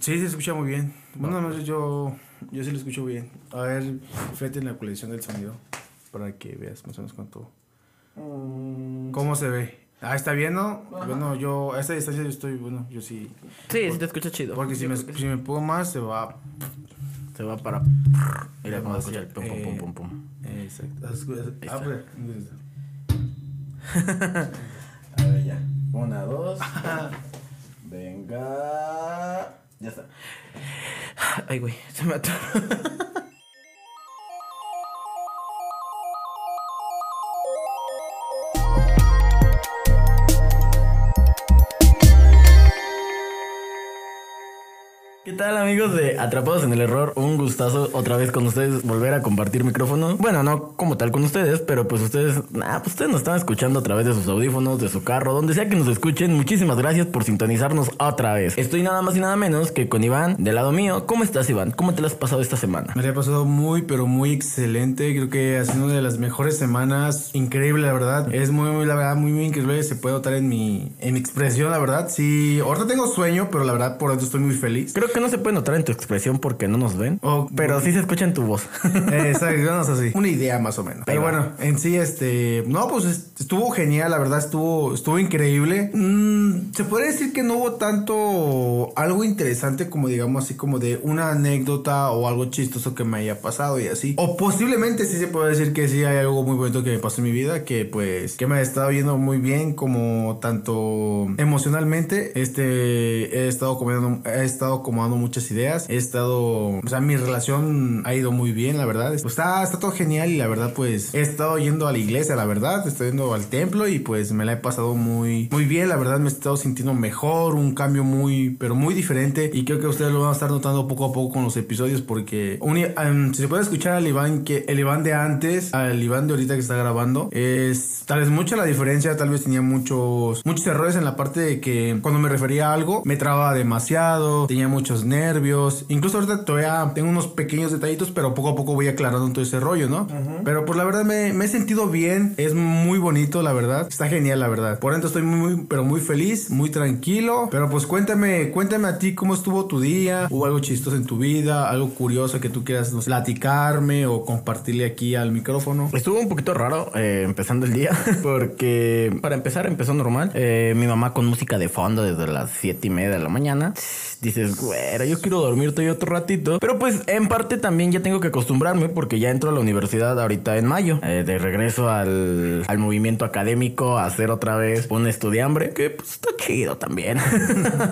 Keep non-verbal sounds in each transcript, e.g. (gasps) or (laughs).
Sí, se escucha muy bien. Bueno, no sé, yo, yo sí lo escucho bien. A ver, fíjate en la colección del sonido para que veas más o menos cuánto. Mm, ¿Cómo se ve? Ah, está bien, ¿no? Bueno, yo a esta distancia yo estoy, bueno, yo sí. Sí, sí te escucha chido. Porque si me, si me pongo más, se va. Se va para. Mira cómo escucha el pum, pum, pum, pum, pum. Eh, Exacto. Ah, pues, (laughs) A ver, ya. Una, dos. (laughs) Venga. Ya está. Ay, güey, se me. (laughs) tal amigos de Atrapados en el Error? Un gustazo otra vez con ustedes volver a compartir micrófono. Bueno, no como tal con ustedes, pero pues ustedes, pues ustedes nos están escuchando a través de sus audífonos, de su carro, donde sea que nos escuchen. Muchísimas gracias por sintonizarnos otra vez. Estoy nada más y nada menos que con Iván, del lado mío. ¿Cómo estás Iván? ¿Cómo te la has pasado esta semana? Me la he pasado muy, pero muy excelente. Creo que ha sido una de las mejores semanas. Increíble, la verdad. Es muy, muy, la verdad, muy, muy increíble. Se puede notar en mi, en mi expresión, la verdad. Sí, ahorita tengo sueño, pero la verdad, por dentro estoy muy feliz. Creo que no se puede notar en tu expresión porque no nos ven, Oh, pero sí se escucha en tu voz. (laughs) Exacto, no así. Una idea más o menos. Pero bueno, en sí, este. No, pues es- estuvo genial, la verdad, estuvo, estuvo increíble. Mm, se podría decir que no hubo tanto algo interesante como, digamos, así como de una anécdota o algo chistoso que me haya pasado y así. O posiblemente sí se puede decir que sí hay algo muy bonito que me pasó en mi vida, que pues, que me ha estado viendo muy bien, como tanto emocionalmente. Este, he estado comiendo, he estado acomodando muchas ideas. He estado, o sea, mi relación ha ido muy bien, la verdad. Pues está, está todo genial y la verdad, pues he estado yendo a la iglesia, la verdad. Estoy yendo al templo y pues me la he pasado muy, muy bien. La verdad, me he estado sintiendo mejor, un cambio muy, pero muy diferente. Y creo que ustedes lo van a estar notando poco a poco con los episodios porque si se puede escuchar al Iván que el Iván de antes, al Iván de ahorita que está grabando, es tal vez mucha la diferencia. Tal vez tenía muchos, muchos errores en la parte de que cuando me refería a algo me trababa demasiado, tenía muchos nervios. Incluso ahorita todavía tengo unos pequeños detallitos, pero poco a poco voy aclarando todo ese rollo, ¿no? Pero pues la verdad me, me he sentido bien, es muy bonito, la verdad. Está genial, la verdad. Por dentro estoy muy, muy, pero muy feliz, muy tranquilo. Pero pues cuéntame, cuéntame a ti cómo estuvo tu día, hubo algo chistoso en tu vida, algo curioso que tú quieras no sé, platicarme o compartirle aquí al micrófono. Estuvo un poquito raro eh, empezando el día, (laughs) porque para empezar empezó normal. Eh, mi mamá con música de fondo desde las siete y media de la mañana. Dices, güera, yo quiero dormir todavía otro ratito. Pero pues en parte también ya tengo que acostumbrarme porque ya entro a la universidad ahorita en mayo. Eh, de regreso al, al movimiento académico a hacer otra vez un estudiambre, que pues está chido también. (laughs)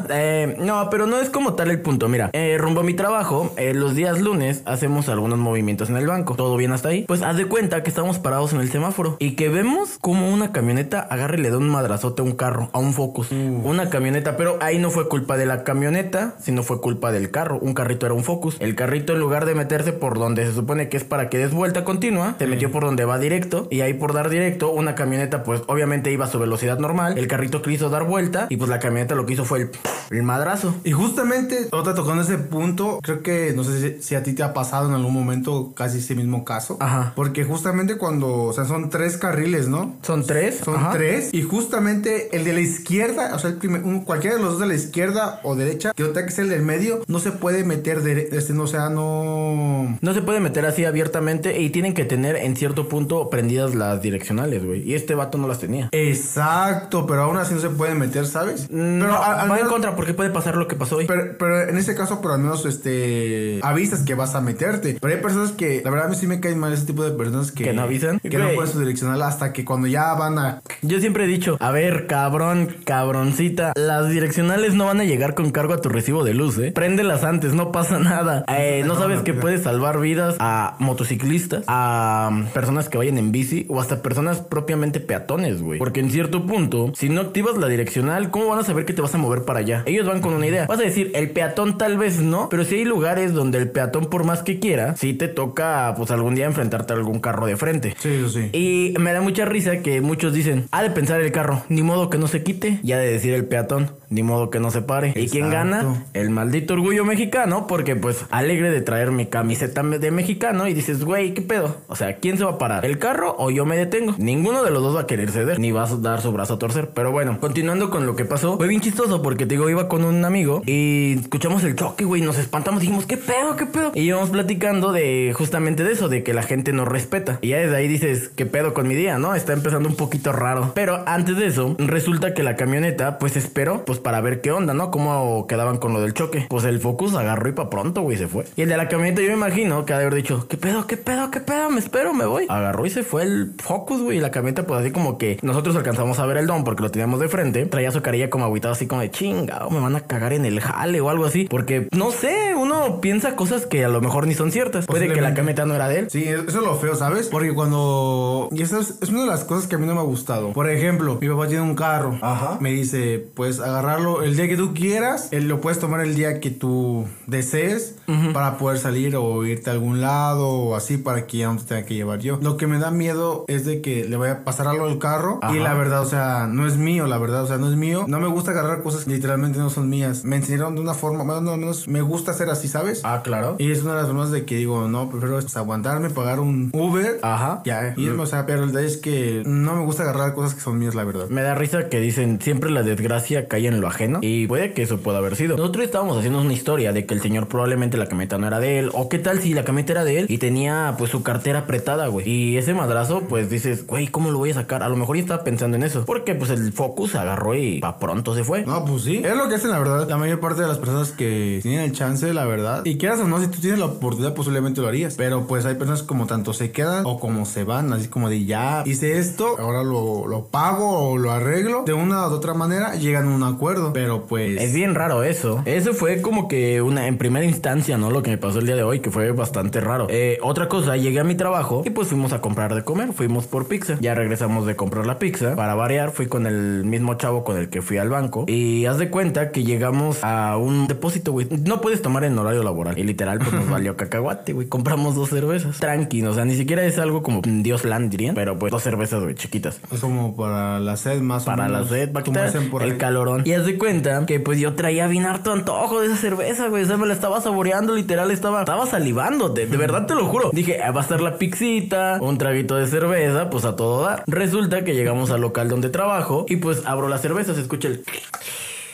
Eh, no, pero no es como tal el punto. Mira, eh, rumbo a mi trabajo, eh, los días lunes hacemos algunos movimientos en el banco. ¿Todo bien hasta ahí? Pues haz de cuenta que estamos parados en el semáforo y que vemos como una camioneta agarra y le da un madrazote a un carro, a un Focus. Una camioneta, pero ahí no fue culpa de la camioneta, sino fue culpa del carro. Un carrito era un Focus. El carrito en lugar de meterse por donde se supone que es para que des vuelta continua, se metió por donde va directo y ahí por dar directo, una camioneta pues obviamente iba a su velocidad normal. El carrito quiso dar vuelta y pues la camioneta lo que hizo fue el, el madrazo. Y justamente, otra tocando ese punto, creo que no sé si, si a ti te ha pasado en algún momento casi ese mismo caso. Ajá. Porque justamente cuando, o sea, son tres carriles, ¿no? Son tres. Son Ajá. tres. Y justamente el de la izquierda, o sea, el primer, un- cualquiera de los dos de la izquierda o derecha, que otra que es el del medio, no se puede meter, este, no, o sea, no... No se puede meter así abiertamente y tienen que tener en cierto punto prendidas las direccionales, güey. Y este vato no las tenía. Exacto, pero aún así no se puede meter, ¿sabes? Mm, pero no, al- al va en contra porque puede pasar lo que pasó hoy. Pero, pero en ese caso, por al menos, este, avisas que vas a meterte. Pero hay personas que, la verdad, a mí sí me caen mal ese tipo de personas que... ¿Que no avisan? Que no ponen su direccional hasta que cuando ya van a... Yo siempre he dicho, a ver, cabrón, cabroncita, las direccionales no van a llegar con cargo a tu recibo de luz, ¿eh? Préndelas antes, no pasa nada. (laughs) Eh, no sabes que puedes salvar vidas a motociclistas, a um, personas que vayan en bici o hasta personas propiamente peatones, güey. Porque en cierto punto, si no activas la direccional, ¿cómo van a saber que te vas a mover para allá? Ellos van con una idea. Vas a decir, el peatón tal vez no, pero si hay lugares donde el peatón por más que quiera, sí te toca, pues algún día enfrentarte a algún carro de frente. Sí, eso sí. Y me da mucha risa que muchos dicen, ha de pensar el carro, ni modo que no se quite, y ha de decir el peatón. ni modo que no se pare. ¿Y quién Exacto. El maldito orgullo mexicano, porque pues alegre de traer mi camiseta de mexicano y dices, güey, ¿qué pedo? O sea, ¿quién se va a parar? ¿El carro o yo me detengo? Ninguno de los dos va a querer ceder, ni va a dar su brazo a torcer. Pero bueno, continuando con lo que pasó, fue bien chistoso porque te digo, iba con un amigo y escuchamos el choque, güey, nos espantamos, dijimos, ¿qué pedo? ¿Qué pedo? Y íbamos platicando de justamente de eso, de que la gente nos respeta. Y ya desde ahí dices, ¿qué pedo con mi día, no? Está empezando un poquito raro. Pero antes de eso, resulta que la camioneta, pues esperó, pues para ver qué onda, ¿no? Cómo quedaban con lo del choque. Pues el Focus agarró y pa' pronto, güey, se fue. Y el de la camioneta, yo me imagino que ha de haber dicho, ¿qué pedo, qué pedo, qué pedo? Me espero, me voy. Agarró y se fue el Focus, güey. Y la camioneta, pues así como que nosotros alcanzamos a ver el don porque lo teníamos de frente. Traía su carilla como agüitado, así como de chingado, me van a cagar en el jale o algo así. Porque, no sé, uno piensa cosas que a lo mejor ni son ciertas. Puede que la camioneta no era de él. Sí, eso es lo feo, ¿sabes? Porque cuando... Y esa es, es una de las cosas que a mí no me ha gustado. Por ejemplo, mi papá tiene un carro. Ajá. Me dice, puedes agarrarlo el día que tú quieras. Él lo puedes tomar el día que tú desees para poder salir o irte a algún lado o así para que ya no te tenga que llevar yo. Lo que me da miedo es de que le vaya a pasar algo al carro y la verdad, o sea, no es mío, la verdad, o sea, no es mío. No me gusta agarrar cosas que literalmente no son mías. Me enseñaron de una forma, bueno, no, al menos me gusta hacer así, ¿sabes? Ah, claro. Y es una de las formas de que digo, no, prefiero pues, aguantarme, pagar un Uber. Ajá. Ya, irme, o sea, pero el detalle es que no me gusta agarrar cosas que son mías, la verdad. Me da risa que dicen siempre la desgracia cae en lo ajeno y puede que eso pueda haber sido. Nosotros estábamos haciendo una historia de que el señor probablemente la camioneta no era de él o qué tal si la camioneta era de él y tenía pues su cartera apretada, güey. Y ese madrazo pues dices, güey, ¿cómo lo voy a sacar? A lo mejor ya estaba pensando en eso. Porque pues el Focus se agarró y pa' pronto se fue. No, pues sí. Es lo que hacen, la verdad. La mayor parte de las personas que tienen el chance, la verdad. Y quieras o no, si tú tienes la oportunidad, posiblemente lo harías. Pero pues hay personas como tanto se quedan o como se van, así como de ya hice esto, ahora lo, lo pago o lo arreglo. De una u otra manera llegan a un acuerdo. Pero pues. Es bien raro eso. Eso fue como que una en primera instancia, ¿no? Lo que me pasó el día de hoy, que fue bastante raro. Eh, otra cosa, llegué a mi trabajo y pues fuimos a comprar de comer. Fuimos por pizza. Ya regresamos de comprar la pizza. Para variar, fui con el mismo chavo con el que fui al banco. Y haz de cuenta que llegamos a un depósito, güey. No puedes tomar en horario laboral. Y literal, pues nos (laughs) valió cacahuate, güey. Compramos dos cervezas. Tranqui, o sea, ni siquiera es algo como Dios land, dirían. Pero pues dos cervezas, güey, chiquitas Es como para la sed más o para la menos, sed, va a como quitar dicen por el calorón. Y haz de cuenta que pues yo traía bien harto antojo de esa cerveza, güey. O sea, me la estaba saboreando, literal, estaba, estaba salivando. De, verdad te lo juro. Dije, ah, va a estar la pixita, un traguito de cerveza, pues a todo dar. Resulta que llegamos al local donde trabajo y pues abro la cerveza, se escucha el...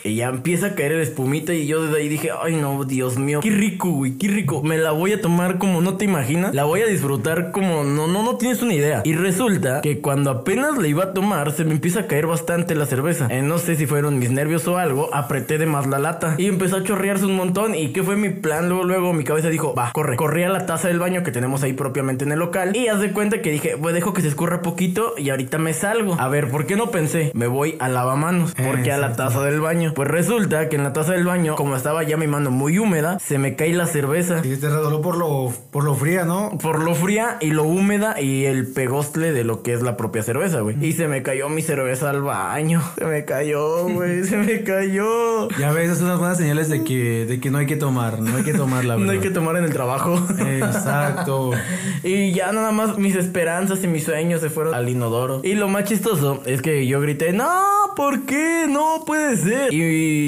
Y ya empieza a caer el espumita y yo desde ahí dije, ay no, Dios mío, qué rico, güey, qué rico. Me la voy a tomar como no te imaginas. La voy a disfrutar como no, no, no tienes una idea. Y resulta que cuando apenas la iba a tomar, se me empieza a caer bastante la cerveza. Eh, no sé si fueron mis nervios o algo, apreté de más la lata. Y empezó a chorrearse un montón. ¿Y qué fue mi plan? Luego, luego mi cabeza dijo, va, corre. Corrí a la taza del baño que tenemos ahí propiamente en el local. Y haz de cuenta que dije, pues dejo que se escurra poquito y ahorita me salgo. A ver, ¿por qué no pensé? Me voy a lavamanos. Porque a la taza del baño. Pues resulta que en la taza del baño, como estaba ya mi mano muy húmeda, se me cae la cerveza. Y te redoló por lo, por lo fría, ¿no? Por lo fría y lo húmeda y el pegostle de lo que es la propia cerveza, güey. Y se me cayó mi cerveza al baño. Se me cayó, güey. Se me cayó. Ya ves, esas son unas buenas señales de que, de que no hay que tomar, no hay que tomar la (laughs) No verdad. hay que tomar en el trabajo. Exacto. (laughs) Y ya nada más mis esperanzas y mis sueños se fueron al inodoro. Y lo más chistoso es que yo grité, no, ¿por qué? No puede ser. Y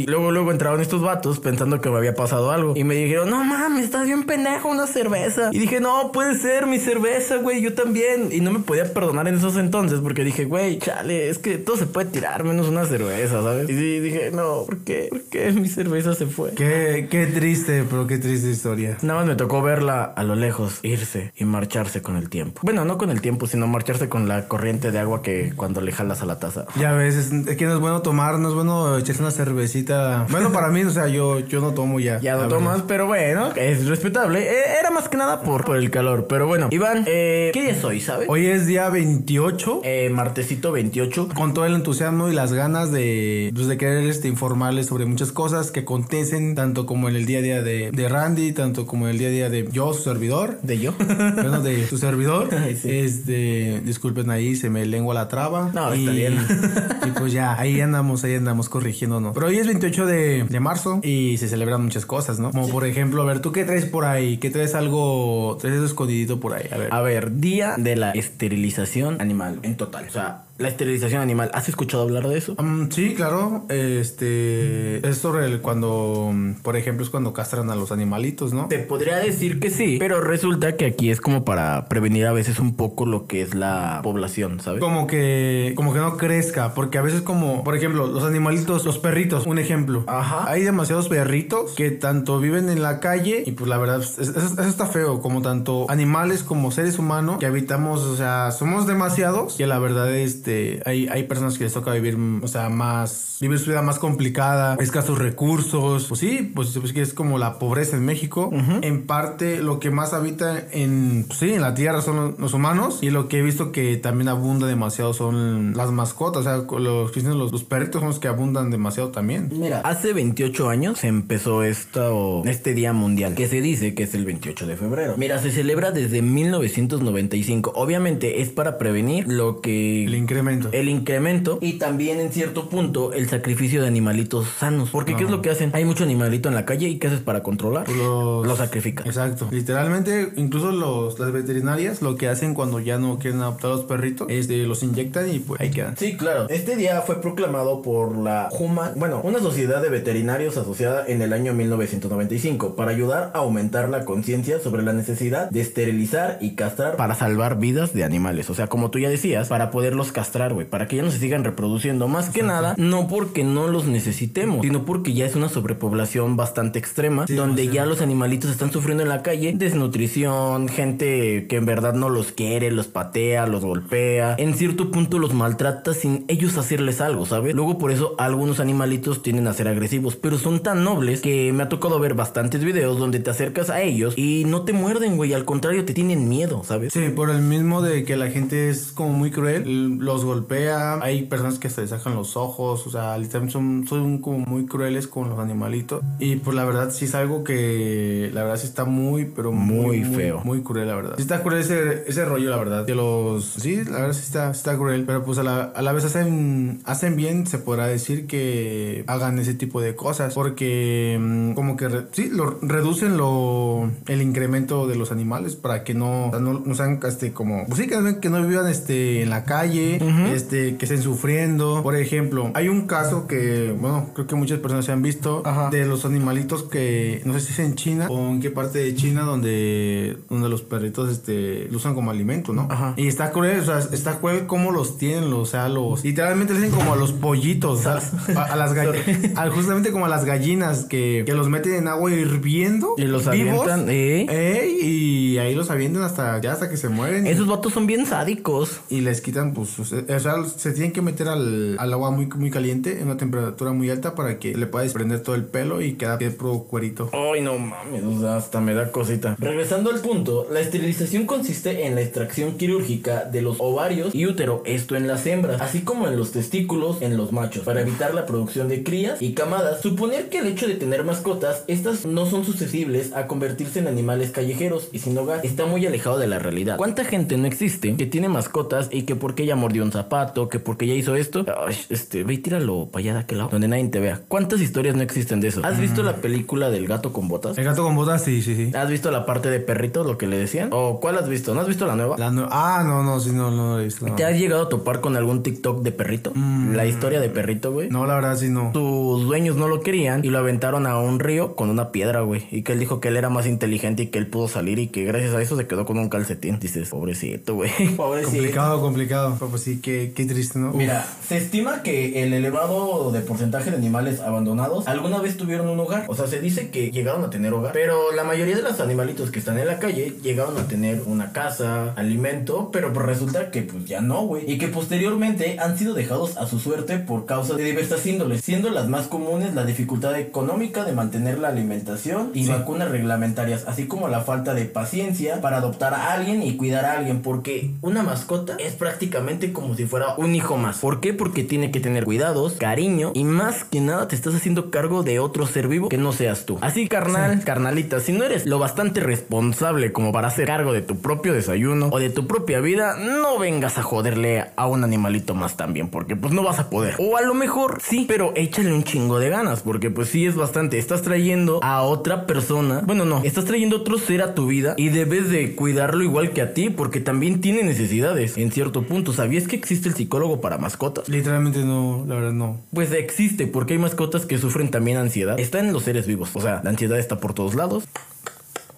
luego, luego entraron estos vatos pensando que me había pasado algo. Y me dijeron, no mames, estás bien pendejo, una cerveza. Y dije, no, puede ser mi cerveza, güey, yo también. Y no me podía perdonar en esos entonces porque dije, güey, chale, es que todo se puede tirar menos una cerveza, ¿sabes? Y dije, no, ¿por qué? ¿Por qué mi cerveza se fue? Qué, qué triste, pero qué triste historia. Nada más me tocó verla a lo lejos, irse y marcharse con el tiempo. Bueno, no con el tiempo, sino marcharse con la corriente de agua que cuando le jalas a la taza. Ya ves, es, es que no es bueno tomar, no es bueno echarse una cervecita. Bueno, para mí, o sea, yo, yo no tomo ya. Ya no tomas, pero bueno, es respetable. Eh, era más que nada por, por el calor. Pero bueno, Iván, eh, ¿qué día es hoy, sabes? Hoy es día 28. Eh, martesito 28. Con todo el entusiasmo y las ganas de, pues, de querer este, informarles sobre muchas cosas que acontecen, tanto como en el día a día de, de Randy, tanto como en el día a día de yo, su servidor. ¿De yo? (laughs) Bueno, de su servidor. (laughs) Ay, sí. Este, disculpen ahí, se me lengua la traba. No, y, está bien. (laughs) Y pues ya, ahí andamos, ahí andamos corrigiéndonos. Pero hoy es 28 de, de marzo y se celebran muchas cosas, ¿no? Como por ejemplo, a ver, ¿tú qué traes por ahí? ¿Qué traes algo, traes eso escondidito por ahí? A ver. A ver, día de la esterilización animal en total. O sea, la esterilización animal. ¿Has escuchado hablar de eso? Mm, sí, claro. Este es sobre el cuando, por ejemplo, es cuando castran a los animalitos, ¿no? Te podría decir que sí, pero resulta que aquí es como para prevenir a veces un poco lo que es la población, ¿sabes? Como que, como que no crezca, porque a veces como, por ejemplo, los animalitos, los perritos, un ejemplo. Ajá. Hay demasiados perritos que tanto viven en la calle y pues la verdad, es- es- eso, está feo, como tanto animales como seres humanos que habitamos, o sea, somos demasiados que la verdad, este, hay, hay personas que les toca vivir, o sea, más, vivir su vida más complicada, escasos recursos, pues sí, pues, pues que es como la pobreza en México. En parte, lo que más habita en, pues sí, en la tierra son los, los humanos y lo que he visto que también abunda demasiado son las mascotas, o sea, los, los, los perritos son los que abundan demasiado también. Mira, hace 28 años se empezó esto, este Día Mundial, que se dice que es el 28 de febrero. Mira, se celebra desde 1995. Obviamente es para prevenir lo que... El incremento. el incremento y también en cierto punto el sacrificio de animalitos sanos. Porque ¿qué es lo que hacen? Hay mucho animalito en la calle y ¿qué haces para controlar? Los- Lo sacrifican. Exacto. Literalmente, incluso los, las veterinarias lo que hacen cuando ya no quieren adoptar a los perritos es de los inyectan y pues ahí quedan. Sí, claro. Este día fue proclamado por la Human, bueno, una sociedad de veterinarios asociada en el año 1995 para ayudar a aumentar la conciencia sobre la necesidad de esterilizar y castrar para salvar vidas de animales. O sea, como tú ya decías, para poderlos castrar, güey, para que ya no se sigan reproduciendo. Más que nada, no porque no los necesitemos, sino porque ya es una sobrepoblación bastante extrema, Sí, donde o sea. ya los animalitos están sufriendo en la calle desnutrición, gente que en verdad no los quiere, los patea, los golpea, en cierto punto los maltrata sin ellos hacerles algo, ¿sabes? Luego por eso algunos animalitos tienden a ser agresivos, pero son tan nobles que me ha tocado ver bastantes videos donde te acercas a ellos y no te muerden, güey, al contrario te tienen miedo, ¿sabes? Sí, por el mismo de que la gente es como muy cruel, l- los golpea, hay personas que se les sacan los ojos, o sea, literalmente son, son como muy crueles con los animalitos. Y pues la verdad sí es algo que la verdad sí está muy, pero Muy feo. Muy, cruel, la verdad. Sí está cruel ese, ese rollo, la verdad. Que los... Sí, la verdad sí está, está cruel, pero pues a la, a la vez hacen, hacen bien, se podrá decir que hagan ese tipo de cosas, porque mm, como que re- sí, lo, reducen lo, el incremento de los animales para que no, o sea, no, no sean este, como, pues sí, que, no- que no vivan este, en la calle, este, que estén sufriendo. Por ejemplo, hay un caso que, bueno, creo que muchas personas se han visto Ajá. de los animalitos que, no sé si es en China o en qué parte de China donde, donde los perritos este, lo usan como alimento, ¿no? Ajá. Y está cruel, o sea, está cruel cómo los tienen, o sea, los, literalmente le dicen como a los pollitos. A, (laughs) a las gallinas, (laughs) justamente como a las gallinas que, que los meten en agua hirviendo. Y los vivos, avientan, ¿eh? y ahí los avientan hasta, ya hasta que se mueren. Esos vatos son bien sádicos. Y les quitan, pues, o sea, se tienen que meter al, al agua muy, muy caliente, en una temperatura muy alta, para que le pueda desprender todo el pelo y queda puro cuerito. Ay, no mames, hasta me da cosita. Regresando al punto, la esterilización consiste en la extracción quirúrgica de los ovarios y útero, esto en las hembras, así como en los testículos en los machos, para evitar la producción de crías y camadas. Suponer que el hecho de tener mascotas, estas no son susceptibles a convertirse en animales callejeros y sin hogar, está muy alejado de la realidad. ¿Cuánta gente no existe que tiene mascotas y que porque ella mordió un zapato, que porque ella hizo esto, ay, este, ve y tíralo para allá de aquel lado, donde nadie te vea? ¿Cuántas historias no existen de eso? ¿Has visto la película del gato con botas? El gato con botas, sí, sí, sí. ¿Has visto la parte de perrito, lo que le decían? ¿O cuál has visto? ¿No has visto la nueva? La nue- ah, no, no, sí, no, no lo he visto. No, ¿Te has llegado a topar con algún TikTok de perrito? La historia de perrito, güey. No, la verdad sí no. Sus dueños no lo querían y lo aventaron a un río con una piedra, güey. Y que él dijo que él era más inteligente y que él pudo salir y que gracias a eso se quedó con un calcetín. Dices, pobrecito, güey. Pobrecito. Complicado, complicado. Pero pues sí, qué, qué triste, ¿no? Mira, se estima que el elevado de porcentaje de animales abandonados alguna vez tuvieron un hogar. O sea, se dice que llegaron a tener hogar. Pero la mayoría de los animalitos que están en la calle llegaron a tener una casa, alimento, pero pues resulta que pues ya no, güey. Y que posteriormente han sido dejados a su suerte por causa de diversas índoles, siendo las más comunes la dificultad económica de mantener la alimentación y Sí. vacunas reglamentarias, así como la falta de paciencia para adoptar a alguien y cuidar a alguien, porque una mascota es prácticamente como si fuera un hijo más. ¿Por qué? Porque tiene que tener cuidados, cariño y más que nada te estás haciendo cargo de otro ser vivo que no seas tú. Así, carnal, carnalita, si no eres lo bastante responsable como para hacer cargo de tu propio desayuno o de tu propia vida, no vengas a joderle a un animalito más también, porque pues no vas a poder. O a lo mejor sí, pero échale un chingo de ganas, porque pues sí es bastante. Estás trayendo a otra persona, bueno, no, estás trayendo otro ser a tu vida y debes de cuidarlo igual que a ti, porque también tiene necesidades en cierto punto. ¿Sabías ¿sabías que existe el psicólogo para mascotas? Literalmente no, la verdad no. Pues existe, porque hay mascotas que sufren también ansiedad. Está en los seres vivos. O sea, la ansiedad está por todos lados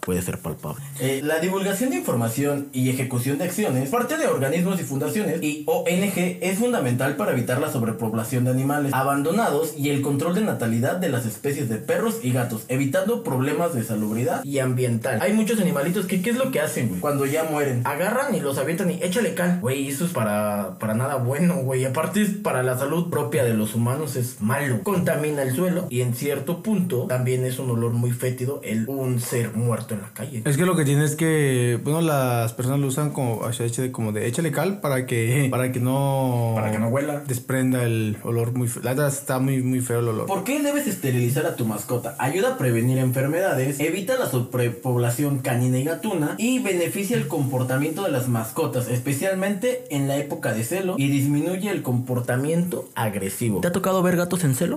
puede ser palpable. Eh, la divulgación de información y ejecución de acciones, parte de organismos y fundaciones y ONG es fundamental para evitar la sobrepoblación de animales abandonados y el control de natalidad de las especies de perros y gatos, evitando problemas de salubridad y ambiental. Hay muchos animalitos que, ¿qué es lo que hacen, güey? Cuando ya mueren, agarran y los avientan y échale cal. Güey, eso es para, para nada bueno, güey. Aparte es para la salud propia de los humanos, es malo. Contamina el suelo y en cierto punto también es un olor muy fétido el un ser muerto la calle. Es que lo que tiene es que, bueno, las personas lo usan como, como de échale cal para que, para que no... Para que no huela. Desprenda el olor muy feo. La verdad está muy, muy feo el olor. ¿Por qué debes esterilizar a tu mascota? Ayuda a prevenir enfermedades, evita la sobrepoblación canina y gatuna y beneficia el comportamiento de las mascotas, especialmente en la época de celo y disminuye el comportamiento agresivo. ¿Te ha tocado ver gatos en celo?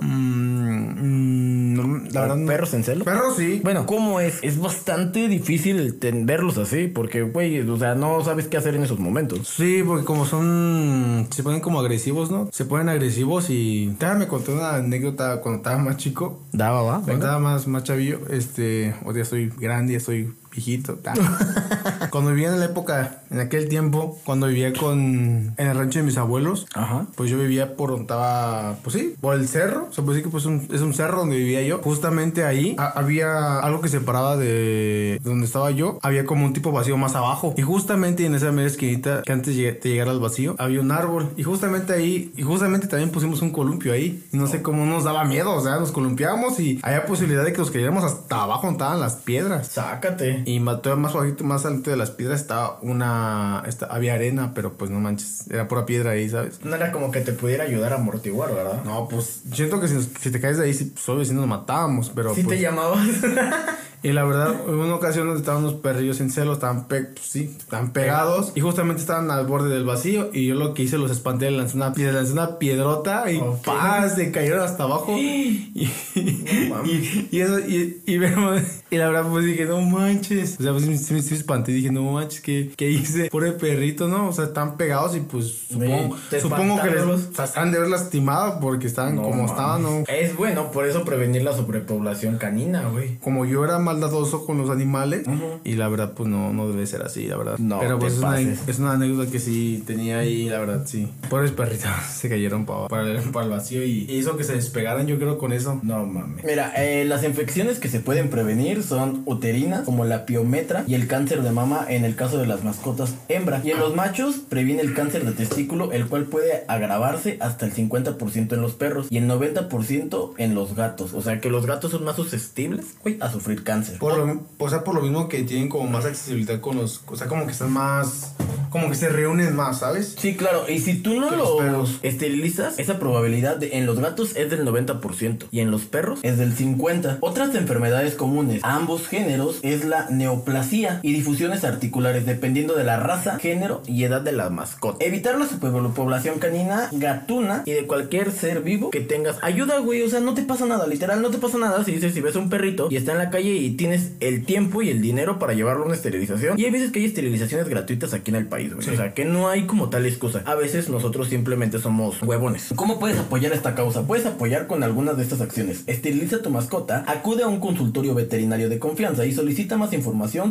La verdad ¿Perros en celo? Perros sí. Bueno, ¿cómo es? Es bastante difícil verlos así, porque, güey, o sea, no sabes qué hacer en esos momentos. Sí, porque como son, se ponen como agresivos, ¿no? Se ponen agresivos y... Déjame contar una anécdota cuando estaba más chico. Daba, va. Cuando estaba más, más chavillo, este, o ya soy grande, ya soy viejito. (laughs) cuando vivía en la época, en aquel tiempo, cuando vivía con en el rancho de mis abuelos, Ajá. pues yo vivía por donde estaba, pues sí, por el cerro. O sea, pues sí que pues es un cerro donde vivía yo. Justamente ahí había algo que separaba de donde estaba yo. Había como un tipo vacío más abajo. Y justamente en esa media esquinita que antes de llegar al vacío, había un árbol. Y justamente ahí, y justamente también pusimos un columpio ahí. Y no sé cómo nos daba miedo. O sea, nos columpiábamos y había posibilidad de que nos cayéramos hasta abajo donde estaban las piedras. Sácate. Y mató más bajito, más alto de las piedras estaba una. había arena, pero pues no manches. Era pura piedra ahí, ¿sabes? No era como que te pudiera ayudar a amortiguar, ¿verdad? No, pues siento que si, te caes de ahí, sí, pues obvio, si nos matábamos, pero. Sí pues, te llamabas. (laughs) Y la verdad, en una ocasión donde estaban unos perrillos en celo, estaban, pe pues sí, estaban pegados y justamente estaban al borde del vacío. Y yo lo que hice, los espanté, le lancé una, le lancé una piedrota y ¡paz! Se cayeron hasta abajo. (gasps) y, y, y, eso, y, y, y, la verdad, pues dije, no manches. O sea, pues sí, me espanté. Dije, no manches, ¿qué, ¿qué hice? Pobre perrito, ¿no? O sea, están pegados y pues supongo, supongo que les o sea, están de haber lastimado porque estaban como estaban, ¿no? Es bueno, por eso prevenir la sobrepoblación canina, güey. Como yo era maldadoso con los animales. Y la verdad, pues no, no debe ser así, la verdad. No, Pero pues es una, es una, anécdota que sí tenía ahí, la verdad, sí. Pobres perritos (laughs) se cayeron para, el, para el vacío y hizo que se despegaran, yo creo, con eso. No mames. Mira, eh, las infecciones que se pueden prevenir son uterinas, como la piometra y el cáncer de mama en el caso de las mascotas hembra. Y en los machos previene el cáncer de testículo, el cual puede agravarse hasta el 50% en los perros y el 90% en los gatos. O sea que los gatos son más susceptibles, a sufrir cáncer. Por lo, o sea, por lo mismo que tienen como más accesibilidad con los. O sea, como que están más. Como que se reúnen más, ¿sabes? Sí, claro. Y si tú no los, esterilizas, esa probabilidad de, en los gatos es del 90% y en los perros es del 50%. Otras enfermedades comunes a ambos géneros es la neoplasia y difusiones articulares, dependiendo de la raza, género y edad de la mascota. Evitar la superpoblación canina, gatuna y de cualquier ser vivo que tengas. Ayuda, güey. O sea, no te pasa nada. Literal, no te pasa nada si dices, si ves un perrito y está en la calle y tienes el tiempo y el dinero para llevarlo a una esterilización. Y hay veces que hay esterilizaciones gratuitas aquí en el país, O sea, que no hay como tal excusa. A veces nosotros simplemente somos huevones. ¿Cómo puedes apoyar esta causa? Puedes apoyar con algunas de estas acciones. Esteriliza a tu mascota, acude a un consultorio veterinario de confianza y solicita más información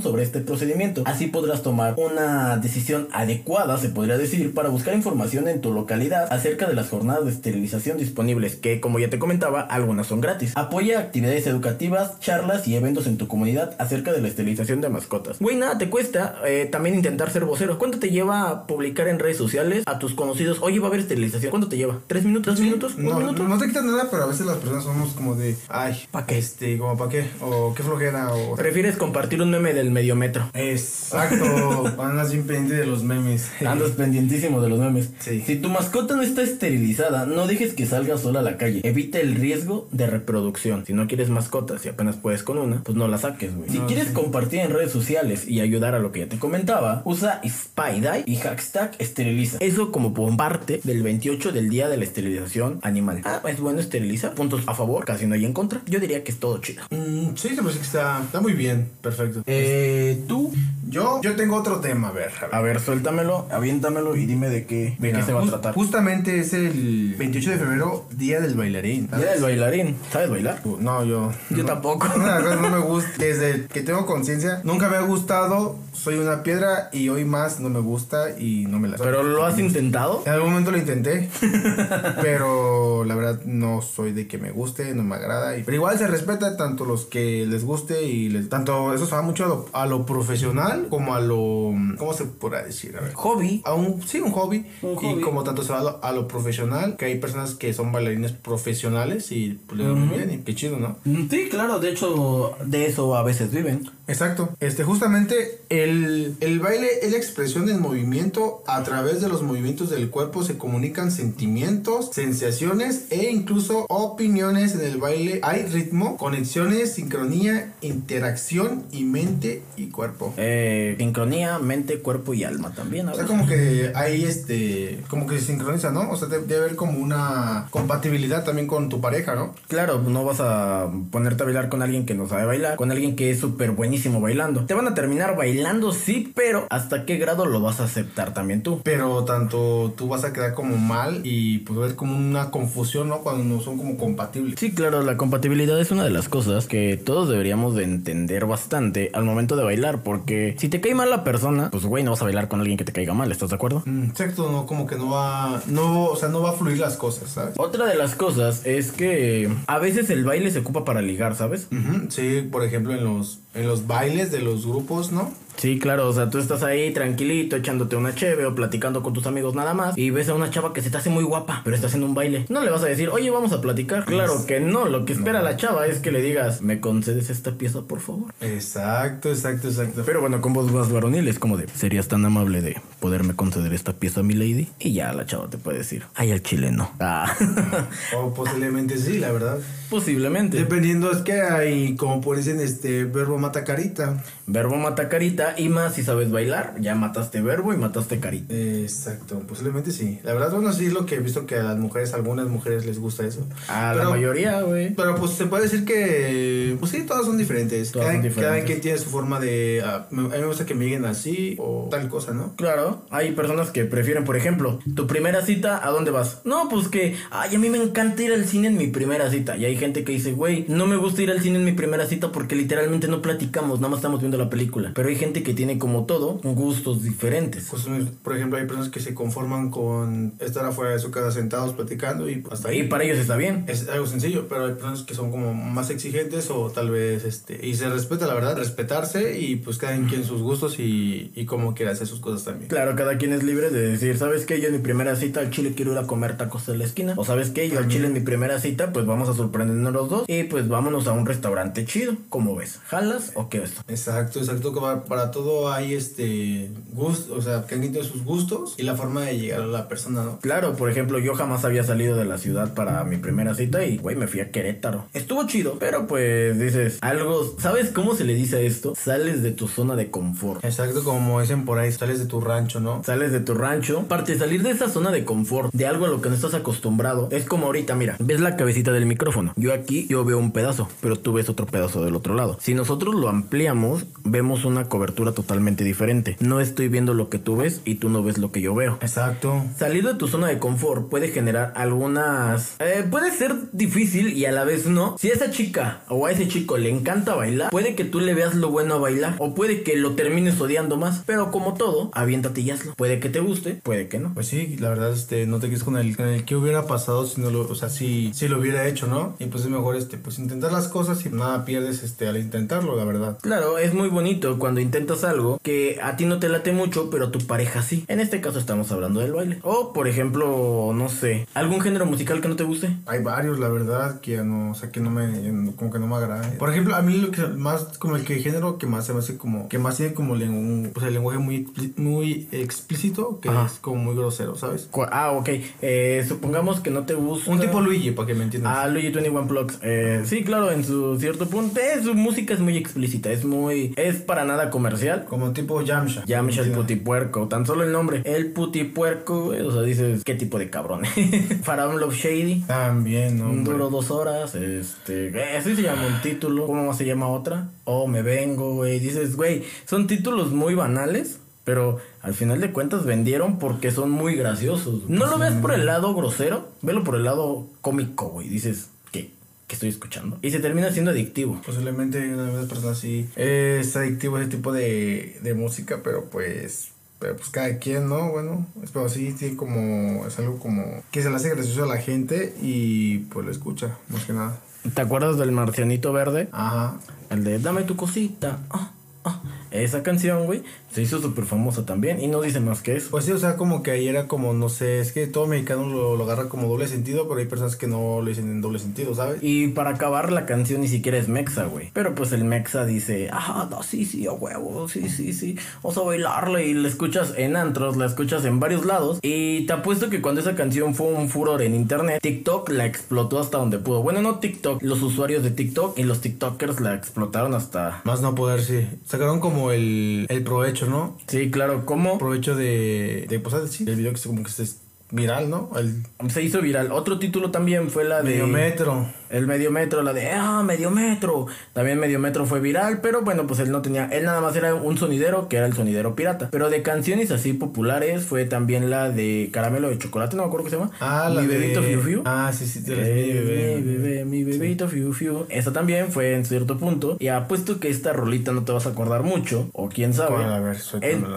sobre este procedimiento. Así podrás tomar una decisión adecuada, se podría decir, para buscar información en tu localidad acerca de las jornadas de esterilización disponibles, que como ya te comentaba, algunas son gratis. Apoya actividades educativas, charlas y eventos en tu comunidad acerca de la esterilización de mascotas. Güey, nada te cuesta eh, también intentar ser vocero. ¿Cuánto te lleva publicar en redes sociales a tus conocidos? Oye, va a haber esterilización. ¿Cuánto te lleva? ¿Tres minutos? ¿Dos minutos? No, ¿Un minuto? no te quitan nada, pero a veces las personas somos como de, ay, ¿para qué? Este, como, ¿para qué? O qué flojera. O... Prefieres compartir un meme del medio metro. Exacto. (laughs) Andas bien pendiente de los memes. Andas pendientísimo de los memes. Sí. Si tu mascota no está esterilizada, no dejes que salga sola a la calle. Evita el riesgo de reproducción. Si no quieres mascotas y apenas puedes con una, pues no la saques, güey. Si quieres compartir en redes sociales y ayudar a lo que ya te comentaba, usa SpyDye y hashtag esteriliza. Eso como por parte del 28 del día de la esterilización animal. Ah, es bueno esterilizar. Puntos a favor, casi no hay en contra. Yo diría que es todo chido. Mm, sí, se me que está, está muy bien. Perfecto. Eh, ¿Tú? Yo, yo tengo otro tema, a ver. A ver, suéltamelo, aviéntamelo y dime de qué, de qué se va a tratar. Justamente es el 28 de febrero, Día del Bailarín. ¿sabes? Día del bailarín. ¿Sabes bailar? No, yo. Yo tampoco. (laughs) Una cosa no me gusta. Desde que tengo conciencia, nunca me ha gustado. Soy una piedra y hoy más no me gusta y no me la. ¿Pero lo has intentado? En algún momento lo intenté, (laughs) pero la verdad no soy de que me guste, no me agrada. y- pero igual se respeta tanto los que les guste y les, tanto eso se va mucho a lo, a lo profesional como a lo ¿cómo se podrá decir? A ver. Hobby. A un, sí, un hobby. Un Y hobby. como tanto se va a lo, a lo profesional, que hay personas que son bailarines profesionales y pues, le va muy bien y qué chido, ¿no? Mm, Sí, claro, de hecho, de eso a veces viven. Exacto. Este, justamente el, el baile es la expresión del movimiento. A través de los movimientos del cuerpo se comunican sentimientos, sensaciones e incluso opiniones en el baile. Hay ritmo, conexiones, sincronía, interacción y mente y cuerpo. Eh, sincronía, mente, cuerpo y alma también. O sea, como que hay este, como que se sincroniza, ¿no? O sea, de- debe haber como una compatibilidad también con tu pareja, ¿no? Claro, no vas a ponerte a bailar con alguien que no sabe bailar, con alguien que es súper buenísimo bailando. Te van a terminar bailando, sí, pero ¿hasta qué grado lo vas a aceptar también tú? Pero tanto tú vas a quedar como mal y pues va a haber como una confusión, ¿no? Cuando no son como compatibles. Sí, claro, la compatibilidad es una de las cosas que todos deberíamos de entender bastante al momento de bailar, porque si te cae mal la persona, pues güey, no vas a bailar con alguien que te caiga mal, ¿estás de acuerdo? Mm, Exacto, no, como que no va, no, o sea, no va a fluir las cosas, ¿sabes? Otra de las cosas es que a veces el baile se ocupa para ligar, ¿sabes? Sí, por ejemplo, en los, en los bailes de los grupos, ¿no? Sí, claro, o sea, tú estás ahí tranquilito echándote una cheve o platicando con tus amigos nada más y ves a una chava que se te hace muy guapa, pero está haciendo un baile. No le vas a decir, oye, vamos a platicar. Claro que no, lo que espera la chava es que le digas, ¿me concedes esta pieza, por favor? Exacto, exacto, exacto. Pero bueno, con voz más varonil es como de, ¿serías tan amable de poderme conceder esta pieza, mi lady? Y ya la chava te puede decir, ay, el chileno. Ah, (laughs) O posiblemente sí, la verdad. posiblemente. Dependiendo, es que hay, como por dicen, este verbo mata carita. Verbo mata carita y más si sabes bailar, ya mataste verbo y mataste carita. Exacto, posiblemente sí. La verdad, bueno, sí es lo que he visto que a las mujeres, a algunas mujeres les gusta eso. A Pero- la mayoría, güey. Pero pues se puede decir que, pues sí, todas son diferentes. Todas cada, son cada diferentes. quien tiene su forma de, ah, me- a mí me gusta que me digan así o tal cosa, ¿no? Claro, hay personas que prefieren, por ejemplo, tu primera cita, ¿a dónde vas? No, pues que, ay, a mí me encanta ir al cine en mi primera cita. Y hay gente que dice, güey, no me gusta ir al cine en mi primera cita porque literalmente no platicamos, nada más estamos viendo la película. Pero hay gente que tiene como todo gustos diferentes. Pues, por ejemplo, hay personas que se conforman con estar afuera de su casa sentados platicando y hasta ahí. Y para ellos está bien. Es algo sencillo, pero hay personas que son como más exigentes o tal vez, este, y se respeta, la verdad, respetarse y pues cada quien sus gustos y, y cómo quiere hacer sus cosas también. Claro, cada quien es libre de decir, ¿sabes qué? Yo en mi primera cita al chile quiero ir a comer tacos de la esquina. O ¿sabes qué? Yo al chile en mi primera cita, pues vamos a sorprendernos los dos. Y pues vámonos a un restaurante chido. ¿Cómo ves? ¿Jalas o qué esto? Exacto, exacto, que para, para todo hay este gusto, o sea, cada quien tiene sus gustos y la forma de llegar a la persona, ¿no? Claro, por ejemplo, yo jamás había salido de la ciudad para mi primera cita y, güey, me fui a Querétaro. Estuvo chido, pero pues dices, algo, ¿sabes cómo se le dice a esto? Sales de tu zona de confort. Exacto, como dicen por ahí, sales de tu rancho, ¿no? Sales de tu rancho. Parte salir de esa zona de confort, de algo a lo que no estás acostumbrado. Es como ahorita, mira, ves la cabecita del micrófono. Yo aquí, yo veo un pedazo, pero tú ves otro pedazo del otro lado. Si nosotros lo ampliamos, vemos una cobertura totalmente diferente. No estoy viendo lo que tú ves y tú no ves lo que yo veo. Exacto. Salir de tu zona de confort puede generar algunas... eh, puede ser difícil y a la vez no. Si a esa chica o a ese chico le encanta bailar, puede que tú le veas lo bueno a bailar o puede que lo termines odiando más. Pero como todo, aviéntate hazlo. Puede que te guste, puede que no. Pues sí, la verdad, este, no te quedes con el, con el que hubiera pasado si no lo, o sea, si, si lo hubiera hecho, ¿no? Y pues es mejor, este, pues intentar las cosas y nada pierdes, este, al intentarlo, la verdad. Claro, es muy bonito cuando intentas algo que a ti no te late mucho, pero a tu pareja sí. En este caso estamos hablando del baile. O, por ejemplo, no sé, algún género musical que no te guste. Hay varios, la verdad, que no, o sea, que no me, como que no me agrada. Por ejemplo, a mí lo que más, como el que género que más se me hace como, que más tiene como lengu- pues el lenguaje muy, muy explícito, que Ajá. es como muy grosero, ¿sabes? Ah, ok. Eh, supongamos que no te gusta. Un tipo Luigi, para que me entiendas. Ah, Luigi 21 Plugs. Eh, sí, claro, en su cierto punto. eh, su música es muy explícita, es muy, es para nada comercial. Como tipo Yamcha. Yamcha el putipuerco, tan solo el nombre. El putipuerco, güey, o sea, dices, ¿qué tipo de cabrón? (laughs) Faraón Love Shady. También, ¿no? Un duro dos horas, este, eh, así se llama un título. ¿Cómo se llama otra? Oh, me vengo, güey. Dices, güey, son títulos muy banales. Pero al final de cuentas vendieron porque son muy graciosos. No lo ves por el lado grosero, velo por el lado cómico, güey. Dices, ¿qué? ¿Qué estoy escuchando? Y se termina siendo adictivo. Posiblemente una vez personas así es adictivo ese tipo de, de música, pero pues pero pues cada quien, ¿no? Bueno, es pero sí, sí, como es algo como que se le hace gracioso a la gente y pues lo escucha, más que nada. ¿Te acuerdas del marcianito verde? Ajá. El de dame tu cosita. Ah, ah. Esa canción, güey, se hizo súper famosa también y no dice más que eso. Pues sí, o sea, como que ahí era como, no sé, es que todo mexicano lo, lo agarra como doble sentido, pero hay personas que no lo dicen en doble sentido, ¿sabes? Y para acabar, la canción ni siquiera es mexa, güey. Pero pues el mexa dice, ah, no, sí, sí, a huevo, sí, sí, sí. Vamos a bailarle y la escuchas en antros, la escuchas en varios lados. Y te apuesto que cuando esa canción fue un furor en internet, TikTok la explotó hasta donde pudo. Bueno, no TikTok, los usuarios de TikTok y los TikTokers la explotaron hasta... Más no poder, sí. Sacaron como el, el provecho, ¿no? Sí, claro, ¿cómo? Provecho de, de pues, sí, el video que se, como que se viral, ¿no? El Se hizo viral. Otro título también fue la de... medio metro. El medio metro, la de, ah, medio metro. También medio metro fue viral, pero bueno, pues él no tenía, él nada más era un sonidero, que era el sonidero pirata. Pero de canciones así populares fue también la de Caramelo de Chocolate, no me acuerdo qué se llama. Ah, la Mi de... bebito Fiu Fiu. Ah, sí, sí, te las Eh, bebé. Mi bebé, mi bebito Fiu Fiu. Esa también fue en cierto punto. Y apuesto que esta rolita no te vas a acordar mucho, o quién sabe. A ver,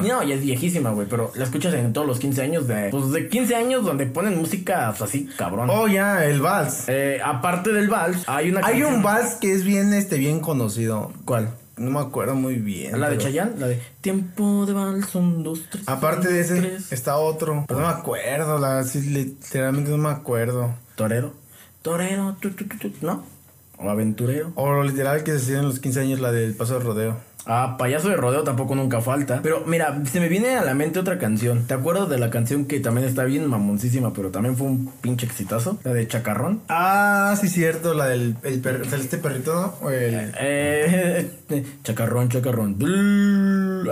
no, ya es viejísima, güey, pero la escuchas en todos los 15 años de... Pues de 15 años donde ponen música pues, así, cabrón. Oh, ya, el vals. Eh, aparte vals, hay una Hay canción- un vals que es bien, este, bien conocido. ¿Cuál? No me acuerdo muy bien. La de pero- Chayanne, la de Tiempo de vals, un, dos, tres. Aparte de ese, tres. está otro. Pero no me acuerdo, la, sí, literalmente no me acuerdo. Torero. Torero, tu, tu, tu, tu, ¿no? O aventurero. O lo literal que se hacía en los 15 años, la del paso de rodeo. Ah, payaso de rodeo tampoco nunca falta. Pero mira, se me viene a la mente otra canción. ¿Te acuerdas de la canción que también está bien mamoncísima, pero también fue un pinche exitazo? La de Chacarrón. Ah, sí, cierto, la del el per- este perrito, el, Eh, (laughs) chacarrón, chacarrón.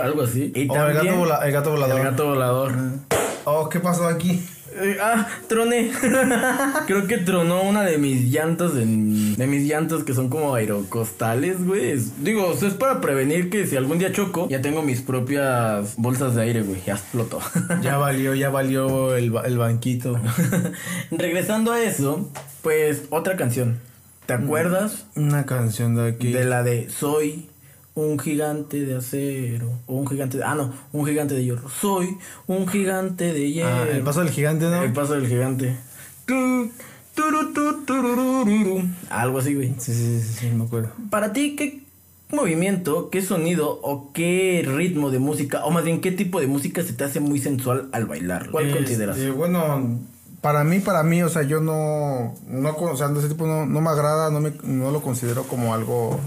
Algo así. Y o el, también. gato vola- el gato volador. El gato volador. Oh, ¿qué pasó aquí? Eh, ah, troné. (laughs) Creo que tronó una de mis llantas en- de mis llantas que son como aerocostales, güey. Digo, es para prevenir que si algún día choco, ya tengo mis propias bolsas de aire, güey. Ya explotó. (laughs) Ya valió, ya valió el, el banquito. (laughs) Regresando a eso, pues otra canción. ¿Te acuerdas Una canción de aquí. de la de Soy un gigante de acero? O un gigante de... Ah, no, un gigante de hierro. Soy un gigante de hierro. Ah, el paso del gigante, ¿no? El paso del gigante. Algo así, güey. Sí, sí, sí, sí, me acuerdo. Para ti, ¿qué movimiento, qué sonido o qué ritmo de música, o más bien qué tipo de música se te hace muy sensual al bailar? ¿Cuál Este, consideras? Bueno, para mí, para mí, o sea, yo no, no, o sea, ese tipo no, no me agrada, no, me, no lo considero como algo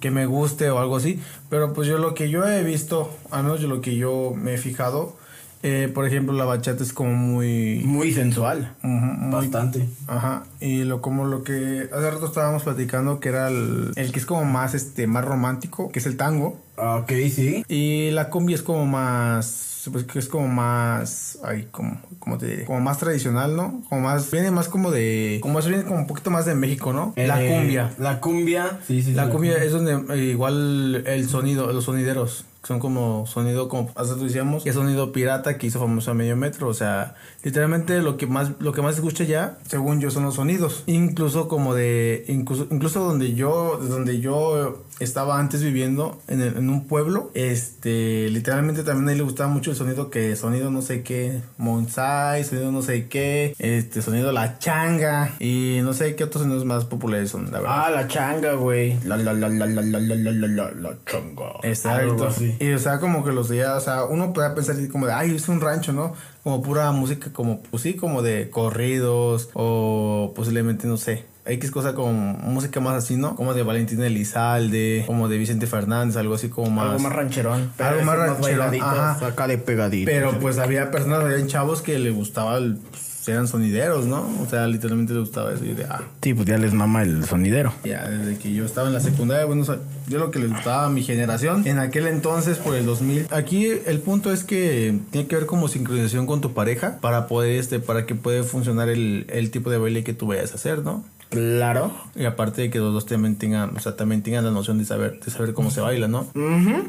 que me guste o algo así, pero pues yo lo que yo he visto, al menos yo lo que yo me he fijado, eh, por ejemplo, la bachata es como muy... Muy sensual. muy Bastante. Ajá, y lo como lo que hace rato estábamos platicando que era el, el que es como más este más romántico, que es el tango, Ok, sí. y la cumbia es como más pues que es como más ay como cómo te diré como más tradicional no como más viene más como de como eso viene como un poquito más de México no la Eh, cumbia. La cumbia. Sí, sí. la sí, cumbia. es donde eh, igual el sonido los sonideros son como sonido como rato decíamos que es sonido pirata que hizo famoso a medio metro o sea literalmente lo que más lo que más escucha ya según yo son los sonidos incluso como de incluso incluso donde yo donde yo estaba antes viviendo en, el- en un pueblo este literalmente también a él le gustaba mucho el sonido que sonido no sé qué Monsai sonido no sé qué este sonido la changa y no sé qué otros sonidos más populares son la verdad Ah, la changa, güey. La, la, la, la, la, la, la, la, la, la, la changa. Algo Exacto. así. Y o sea, como que los días, o sea, uno puede pensar como de, ay, es un rancho, ¿no? Como pura música, como, pues sí, como de corridos o posiblemente, no sé. X cosa como música más así, ¿no? Como de Valentín Elizalde, como de Vicente Fernández, algo así como más. Algo más rancherón. Algo más rancherón, bailaditos ajá. Acá de pegadito. Pero pues había personas, había chavos que le gustaba el, pues, eran sonideros, ¿no? O sea, literalmente les gustaba eso. Y de, ah, Sí, pues ya les mama el sonidero. ya, desde que yo estaba en la secundaria, bueno, o sea, yo lo que les gustaba a mi generación, en aquel entonces, por el 2000. Aquí el punto es que tiene que ver como sincronización con tu pareja para poder, este, para que pueda funcionar el, el tipo de baile que tú vayas a hacer, ¿no? Claro. Y aparte de que los dos también tengan, o sea, también tengan la noción de saber, de saber cómo se baila, ¿no?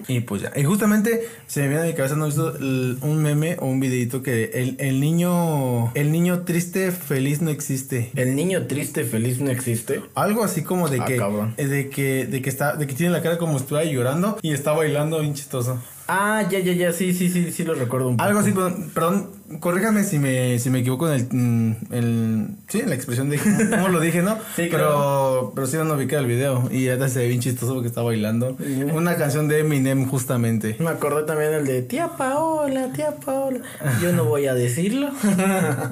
Y pues ya. Y justamente se me viene a mi cabeza, ¿no he visto un meme o un videito que el, el niño, el niño triste, feliz no existe. El niño triste, feliz no existe. Algo así como de Ah, que, cabrón. de que, de que está, de que tiene la cara como si estuviera llorando y está bailando bien chistoso. Ah, ya, ya, ya, sí, sí, sí, sí lo recuerdo un poco. Algo así, perdón, perdón, corríjame si me, si me equivoco en el, mm, el sí, en la expresión de cómo lo dije, ¿no? (laughs) Sí, pero, pero sí no ubiqué el video y ya se ve bien chistoso porque está bailando. Una canción de Eminem justamente. Me acordé también el de tía Paola, tía Paola. Yo no voy a decirlo. (laughs)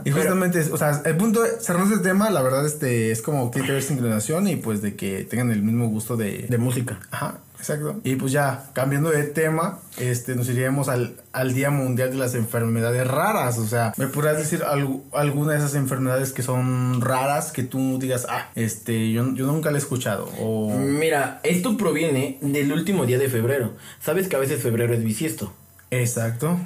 Y justamente, o sea, el punto, cerrando este tema, la verdad, este, es como que hay que ver sincronización y pues de que tengan el mismo gusto de, De música. Ajá, exacto. Y pues ya, cambiando de tema, este, nos iríamos al, al Día Mundial de las Enfermedades Raras. O sea, ¿me podrías decir algu- alguna de esas enfermedades que son raras que tú digas, ah, este, yo, yo nunca la he escuchado? O... Mira, esto proviene del último día de febrero. Sabes que a veces febrero es bisiesto. Exacto.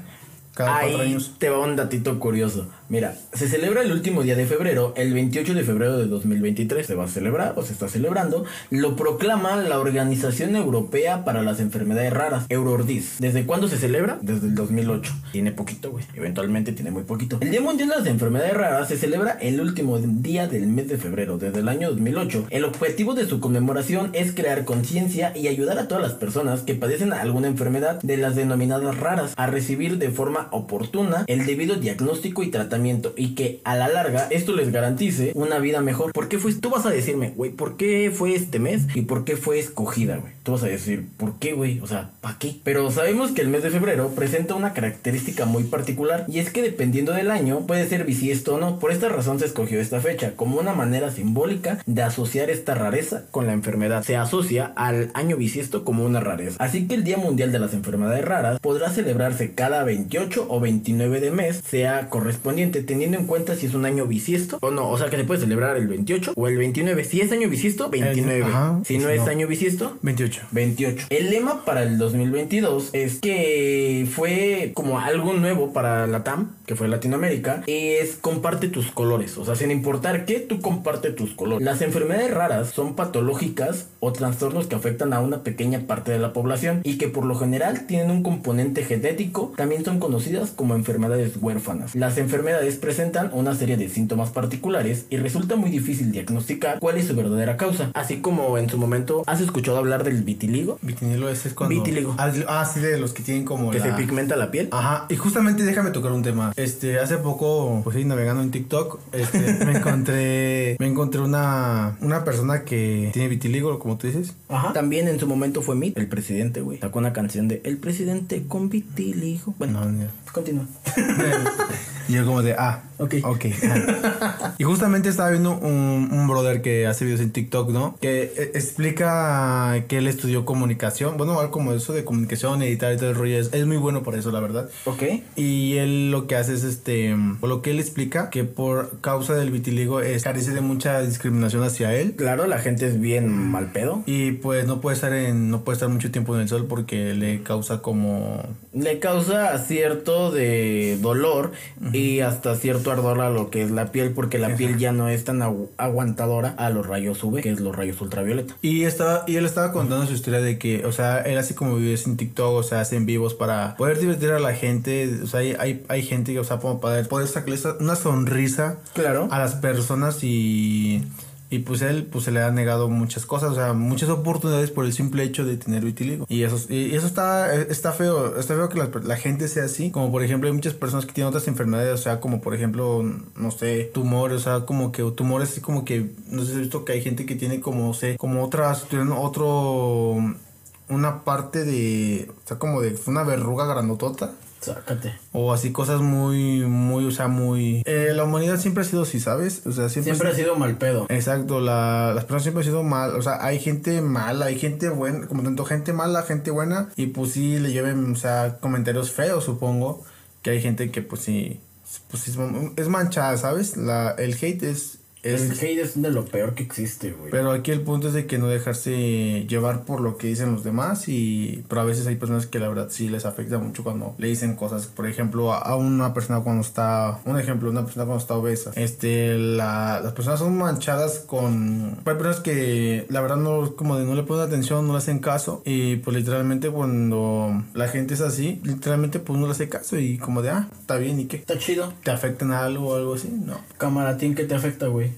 Cada Ahí cuatro años. te va un datito curioso. Mira, se celebra el último día de febrero, el 28 de febrero de 2023. Se va a celebrar o se está celebrando. Lo proclama la Organización Europea para las Enfermedades Raras, Eurordis. ¿Desde cuándo se celebra? Desde el 2008. Tiene poquito, güey. Eventualmente tiene muy poquito. El Día Mundial de las Enfermedades Raras se celebra el último día del mes de febrero, desde el año 2008. El objetivo de su conmemoración es crear conciencia y ayudar a todas las personas que padecen alguna enfermedad de las denominadas raras a recibir de forma oportuna el debido diagnóstico y tratamiento y que a la larga esto les garantice una vida mejor. ¿Por qué fue? Tú vas a decirme, güey, ¿por qué fue este mes y por qué fue escogida, güey? Tú vas a decir, ¿por qué, güey? O sea, ¿para qué? Pero sabemos que el mes de febrero presenta una característica muy particular y es que dependiendo del año puede ser bisiesto o no. Por esta razón se escogió esta fecha como una manera simbólica de asociar esta rareza con la enfermedad. Se asocia al año bisiesto como una rareza. Así que el Día Mundial de las Enfermedades Raras podrá celebrarse cada 28 o 29 de mes, sea correspondiente, teniendo en cuenta si es un año bisiesto o no. O sea que se puede celebrar el 28 o el 29. Si es año bisiesto, 29. ajá, si no es no. año bisiesto, 28. 28. El lema para el 2022 es que fue como algo nuevo para la TAM, que fue Latinoamérica, es comparte tus colores. O sea, sin importar qué, tú comparte tus colores. Las enfermedades raras son patológicas o trastornos que afectan a una pequeña parte de la población y que por lo general tienen un componente genético. También son conocidas como enfermedades huérfanas. Las enfermedades presentan una serie de síntomas particulares y resulta muy difícil diagnosticar cuál es su verdadera causa. Así como en su momento has escuchado hablar del vitiligo, Vitinilo ese es cuando... Vitíligo. Ah, ah, sí, de los que tienen como que la- se pigmenta la piel. Ajá, y justamente déjame tocar un tema. Este, hace poco, pues sí, navegando en TikTok, este, (laughs) me encontré, me encontré una, una persona que tiene vitiligo, como tú dices. Ajá. También en su momento fue Mit, el presidente, güey. Sacó una canción de El presidente con vitiligo. Bueno, No, no. continúa. (laughs) Y yo como de, ah, Ok. ok. y justamente estaba viendo un, un brother que hace videos en TikTok, ¿no? Que eh, explica que él estudió comunicación. Bueno, algo como eso de comunicación, editar y todo el rollo. Es, es muy bueno por eso, la verdad. Ok. Y él lo que hace es este, o lo que él explica, que por causa del vitiligo es, carece de mucha discriminación hacia él. Claro, la gente es bien mal pedo. Y pues no puede estar en, no puede estar mucho tiempo en el sol porque le causa como Le causa cierto de dolor y hasta cierto ardor a lo que es la piel, porque la piel ya no es tan agu- aguantadora a los rayos UV, que es los rayos ultravioleta. Y estaba, y él estaba contando su historia de que, o sea, él así como vive en TikTok, o sea, hacen vivos para poder divertir a la gente. O sea, hay, hay, hay gente que, o sea, para poder sacarle una sonrisa Claro. a las personas y, y pues él pues se le ha negado muchas cosas, o sea, muchas oportunidades por el simple hecho de tener vitiligo. Y eso, y eso está, está feo, está feo que la, gente sea así. Como por ejemplo hay muchas personas que tienen otras enfermedades, o sea, como por ejemplo, no sé, tumores, o sea, como que tumores así como que, no sé si has visto que hay gente que tiene como, no sé, como otras, tuvieron otro, una parte de, o sea, como de una verruga grandotota. Sácate. O así cosas muy, muy, o sea, muy... Eh, la humanidad siempre ha sido así, ¿sabes? O sea, siempre... Siempre ha sido mal pedo. Exacto, la, las personas siempre han sido mal, o sea, hay gente mala, hay gente buena, como tanto gente mala, gente buena, y pues sí le lleven, o sea, comentarios feos, supongo, que hay gente que pues sí, pues es, es manchada, ¿sabes? La, el hate es, es, el hate es de lo peor que existe, güey. Pero aquí el punto es de que no dejarse llevar por lo que dicen los demás y pero a veces hay personas que la verdad sí les afecta mucho cuando le dicen cosas, por ejemplo, a, una persona cuando está, un ejemplo, una persona cuando está obesa, este la, las personas son manchadas con hay personas que la verdad no como de no le ponen atención, no le hacen caso y pues literalmente cuando la gente es así, literalmente pues no le hace caso y como de, ah, está bien y qué. Está chido. ¿Te afecta en algo o algo así? No. Camaratín, ¿qué te afecta, güey?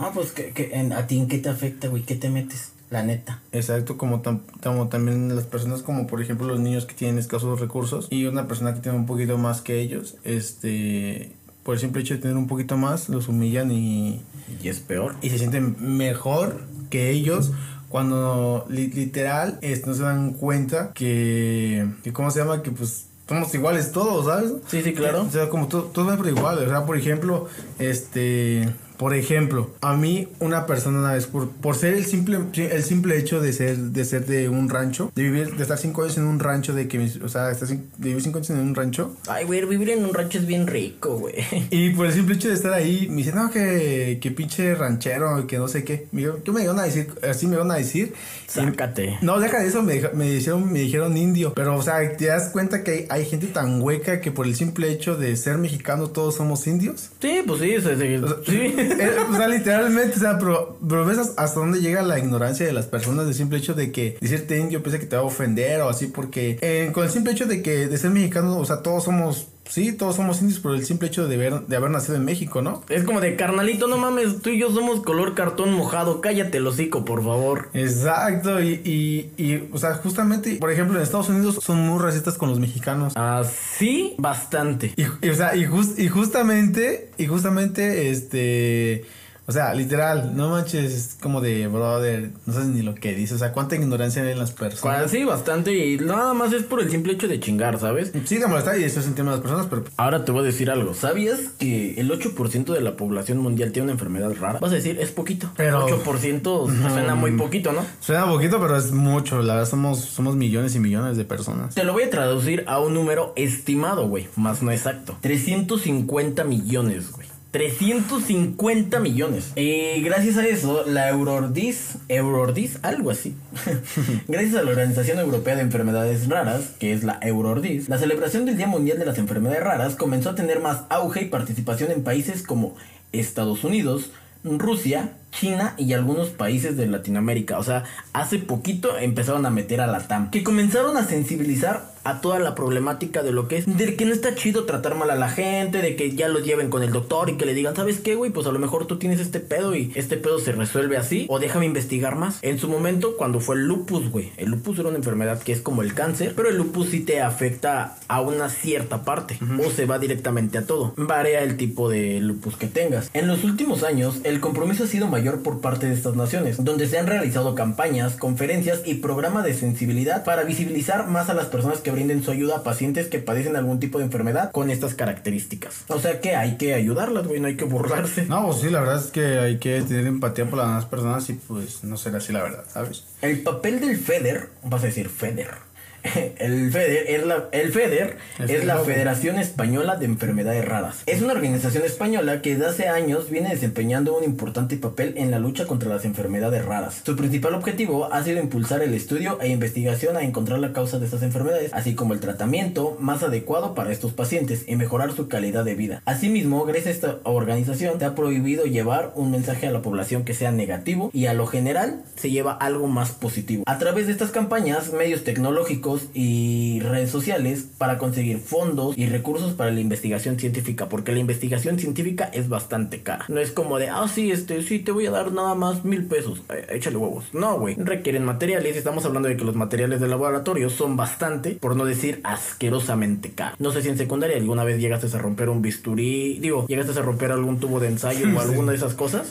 No, pues que, que en, a ti en qué te afecta, güey, ¿qué te metes? La neta. Exacto, como, como también las personas como por ejemplo los niños que tienen escasos recursos y una persona que tiene un poquito más que ellos, este, por el simple hecho de tener un poquito más, los humillan y... Y es peor. Y se sienten mejor que ellos cuando literal no se dan cuenta que, que, ¿cómo se llama? Que pues somos iguales todos, ¿sabes? Sí, sí, claro. O sea, como todos todo por igual. O sea, por ejemplo, este por ejemplo, a mí una persona una vez, por, por ser el simple, el simple hecho de ser, de ser de un rancho, de vivir, de estar cinco años en un rancho, de que, o sea, de vivir cinco años en un rancho. Ay, güey, vivir en un rancho es bien rico, güey. (laughs) Y por el simple hecho de estar ahí, me dicen, no, que, que pinche ranchero, que no sé qué. Me, ¿Qué me iban a decir? Así me iban a decir. Sácate. no, deja de eso, me, me, dijeron, me dijeron indio. Pero, o sea, te das cuenta que hay, gente tan hueca que por el simple hecho de ser mexicano todos somos indios. Sí, pues sí, sí. sí. (laughs) Eh, o sea, literalmente, o sea, pero, ves hasta dónde llega la ignorancia de las personas del simple hecho de que decirte indio piensa que te va a ofender o así, porque eh, con el simple hecho de que de ser mexicano, o sea, todos somos Sí, todos somos indios por el simple hecho de, haber nacido en México, ¿no? Es como de carnalito, no mames, tú y yo somos color cartón mojado, cállate el hocico, por favor. Exacto, y, y, y, o sea, justamente, por ejemplo, en Estados Unidos son muy racistas con los mexicanos. Ah, sí, bastante. Y, o sea, y, y justamente, y justamente, este o sea, literal, no manches, es como de brother, no sabes ni lo que dice. O sea, cuánta ignorancia hay en las personas. Sí, bastante. Y nada más es por el simple hecho de chingar, ¿sabes? Sí, de molestar y eso es el tema de las personas, pero. Ahora te voy a decir algo. ¿Sabías que el 8% de la población mundial tiene una enfermedad rara? Vas a decir, es poquito. Pero. 8% (laughs) suena muy poquito, ¿no? Suena poquito, pero es mucho. La verdad, somos, somos millones y millones de personas. Te lo voy a traducir a un número estimado, güey. Más no exacto. 350 millones, güey. 350 millones. Y gracias a eso, la Eurordis, Eurordis, algo así. (laughs) gracias a la Organización Europea de Enfermedades Raras, que es la Eurordis, la celebración del Día Mundial de las Enfermedades Raras comenzó a tener más auge y participación en países como Estados Unidos, Rusia, China y algunos países de Latinoamérica. O sea, hace poquito empezaron a meter a la TAM. Que comenzaron a sensibilizar a toda la problemática de lo que es. De que no está chido tratar mal a la gente. De que ya los lleven con el doctor y que le digan, ¿sabes qué, güey? Pues a lo mejor tú tienes este pedo y este pedo se resuelve así. O déjame investigar más. En su momento, cuando fue el lupus, güey. El lupus era una enfermedad que es como el cáncer. Pero el lupus sí te afecta a una cierta parte. O se va directamente a todo. Varía el tipo de lupus que tengas. En los últimos años, el compromiso ha sido mayor por parte de estas naciones, donde se han realizado campañas, conferencias y programas de sensibilidad para visibilizar más a las personas que brinden su ayuda a pacientes que padecen algún tipo de enfermedad con estas características. O sea que hay que ayudarlas, güey, no hay que burlarse. No, pues sí, la verdad es que hay que tener empatía por las demás personas y pues no será así la verdad, ¿sabes? El papel del FEDER, vas a decir FEDER (laughs) el FEDER es la, el FEDER es la Federación Española de Enfermedades Raras. Es una organización española que desde hace años viene desempeñando un importante papel en la lucha contra las enfermedades raras. Su principal objetivo ha sido impulsar el estudio e investigación a encontrar la causa de estas enfermedades, así como el tratamiento más adecuado para estos pacientes y mejorar su calidad de vida. Asimismo, gracias a esta organización se ha prohibido llevar un mensaje a la población que sea negativo y a lo general se lleva algo más positivo. A través de estas campañas, medios tecnológicos y redes sociales para conseguir fondos y recursos para la investigación científica, porque la investigación científica es bastante cara. No es como de, ah, sí, este, sí, te voy a dar nada más mil pesos, eh, échale huevos. No, güey, requieren materiales. Estamos hablando de que los materiales de laboratorio son bastante, por no decir asquerosamente caros. No sé si en secundaria alguna vez llegaste a romper un bisturí, digo, llegaste a romper algún tubo de ensayo o (laughs) alguna de esas cosas.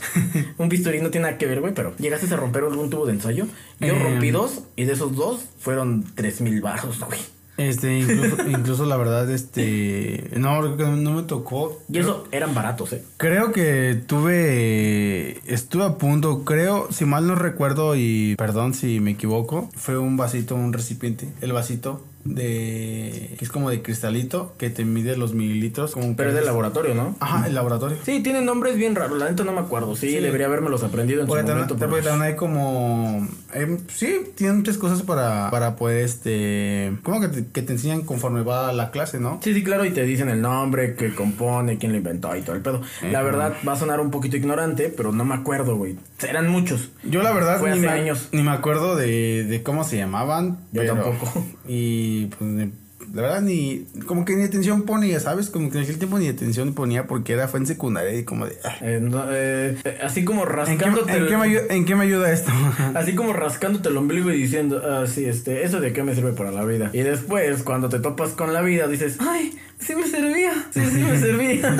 un bisturí no tiene nada que ver, güey, pero llegaste a romper algún tubo de ensayo. Yo rompí em. dos y de esos dos fueron tres mil baros, güey. Este, (laughs) incluso, la verdad, este. No, no me tocó. Y eso eran baratos, eh. Creo que tuve. Estuve a punto, creo, si mal no recuerdo, y perdón si me equivoco, fue un vasito, un recipiente. El vasito de que es como de cristalito que te mide los mililitros como Pero es del laboratorio, ¿no? Ajá, el laboratorio. Sí, tienen nombres bien raros. La neta no me acuerdo. Sí, debería haberme los aprendido en Porque su momento. pero- porque también hay como... eh, sí, tienen muchas cosas para, para poder, este... Como que te, que te enseñan conforme va la clase, ¿no? Sí, sí, claro, y te dicen el nombre, que compone, quién lo inventó y todo el pedo. La verdad va a sonar un poquito ignorante, pero no me acuerdo, güey. Eran muchos. Yo la verdad Fue ni, hace me, años. ni me acuerdo de, de cómo se llamaban. Yo pero- tampoco. Y pues ni- la verdad ni... Como que ni atención ponía, ¿sabes? Como que en aquel tiempo ni atención ponía porque era fue en secundaria y como de... ah, Eh, no, eh, así como ¿En qué, rascándote. en el- qué me ayuda, ¿En qué me ayuda esto? (laughs) Así como rascándote el ombligo y diciendo, ah, sí, este, eso de qué me sirve para la vida. Y después, cuando te topas con la vida, dices, ay, sí me servía, sí, sí me (laughs) servía.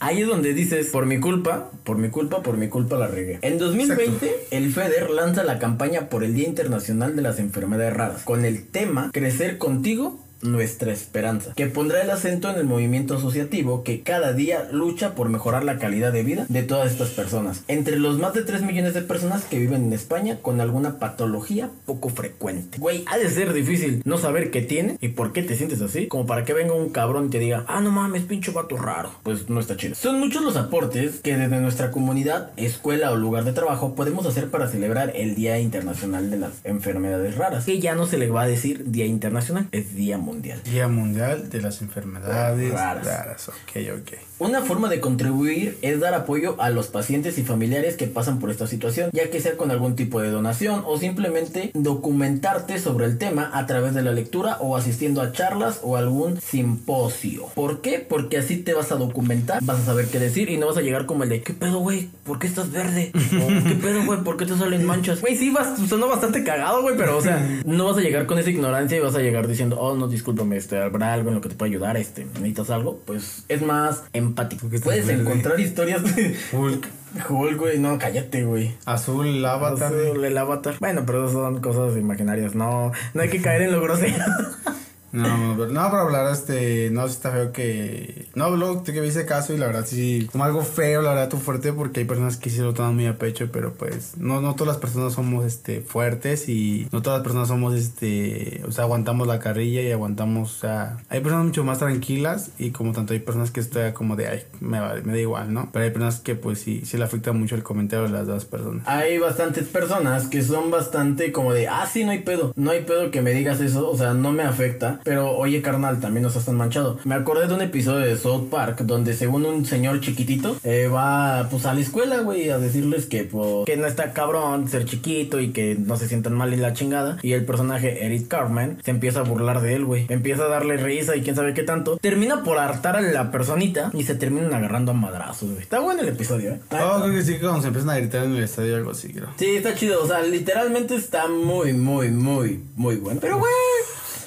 Ahí es donde dices, por mi culpa, por mi culpa, por mi culpa la regué. En 2020, el FEDER lanza la campaña por el Día Internacional de las Enfermedades Raras, con el tema Crecer contigo nuestra esperanza, que pondrá el acento en el movimiento asociativo que cada día lucha por mejorar la calidad de vida de todas estas personas. Entre los más de 3 millones de personas que viven en España con alguna patología poco frecuente. Güey, ha de ser difícil no saber qué tiene y por qué te sientes así, como para que venga un cabrón y te diga, ah, no mames, pinche vato raro. Pues no está chido. Son muchos los aportes que desde nuestra comunidad, escuela o lugar de trabajo podemos hacer para celebrar el Día Internacional de las Enfermedades Raras. Que ya no se le va a decir Día Internacional, es Día Mundial. Día Mundial de las Enfermedades Raras. Raras. Ok, ok. Una forma de contribuir es dar apoyo a los pacientes y familiares que pasan por esta situación, ya que sea con algún tipo de donación o simplemente documentarte sobre el tema a través de la lectura o asistiendo a charlas o algún simposio. ¿Por qué? Porque así te vas a documentar, vas a saber qué decir y no vas a llegar como el de ¿qué pedo, güey? ¿Por qué estás verde? (laughs) O, ¿Qué pedo, güey? ¿Por qué te salen manchas? Güey, sí, vas, sonó bastante cagado, güey, pero o sea, (laughs) no vas a llegar con esa ignorancia y vas a llegar diciendo, oh, no, discúlpame, este, habrá algo en lo que te pueda ayudar, este, necesitas algo, pues es más empático. Puedes encontrar historias de Hulk, Hulk, güey, no, cállate, güey. azul, avatar. Azul, el avatar. Bueno, pero esas son cosas imaginarias, no, no hay que caer en lo grosero. (laughs) No, pero- no, para hablar, este, no, sí está feo que... No, luego te que me hice caso y la verdad sí, como algo feo, la verdad, tu fuerte, porque hay personas que sí lo toman muy a pecho, pero pues, no, no todas las personas somos, este, fuertes y no todas las personas somos, este, o sea, aguantamos la carrilla y aguantamos, o sea, hay personas mucho más tranquilas y como tanto hay personas que estoy como de, ay, me, va- me da igual, ¿no? Pero hay personas que pues sí, sí le afecta mucho el comentario de las dos personas. Hay bastantes personas que son bastante como de, ah, sí, no hay pedo. No hay pedo que me digas eso, o sea, no me afecta. Pero, oye, carnal, también no estás tan manchado. Me acordé de un episodio de South Park donde, según un señor chiquitito, eh, va pues a la escuela, güey, a decirles que, pues, que no está cabrón ser chiquito y que no se sientan mal y la chingada. Y el personaje Eric Cartman se empieza a burlar de él, güey. Empieza a darle risa y quién sabe qué tanto. Termina por hartar a la personita y se terminan agarrando a madrazos, güey. Está bueno el episodio, ¿eh? Oh, creo que sí, que cuando se empiezan a gritar en el estadio algo así, creo. Sí, está chido. O sea, literalmente está muy, muy, muy, muy bueno. Pero, güey,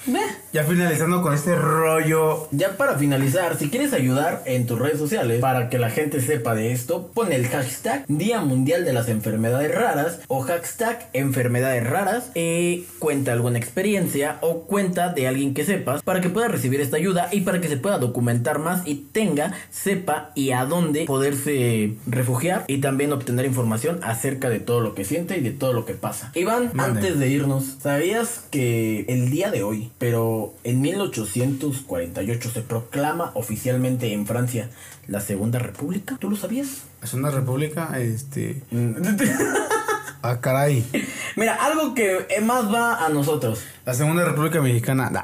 ve. Ya finalizando con este rollo Ya para finalizar, si quieres ayudar en tus redes sociales para que la gente sepa de esto, pon el hashtag Día Mundial de las Enfermedades Raras o hashtag Enfermedades Raras y cuenta alguna experiencia o cuenta de alguien que sepas para que pueda recibir esta ayuda y para que se pueda documentar más y tenga, sepa y a dónde poderse refugiar y también obtener información acerca de todo lo que siente y de todo lo que pasa. Iván, antes de irnos, ¿sabías que el día de hoy, pero en 1848 se proclama oficialmente en Francia la Segunda República? ¿Tú lo sabías? Es una república, este... (laughs) Ah, caray. Mira, algo que más va a nosotros. La segunda república mexicana. nah.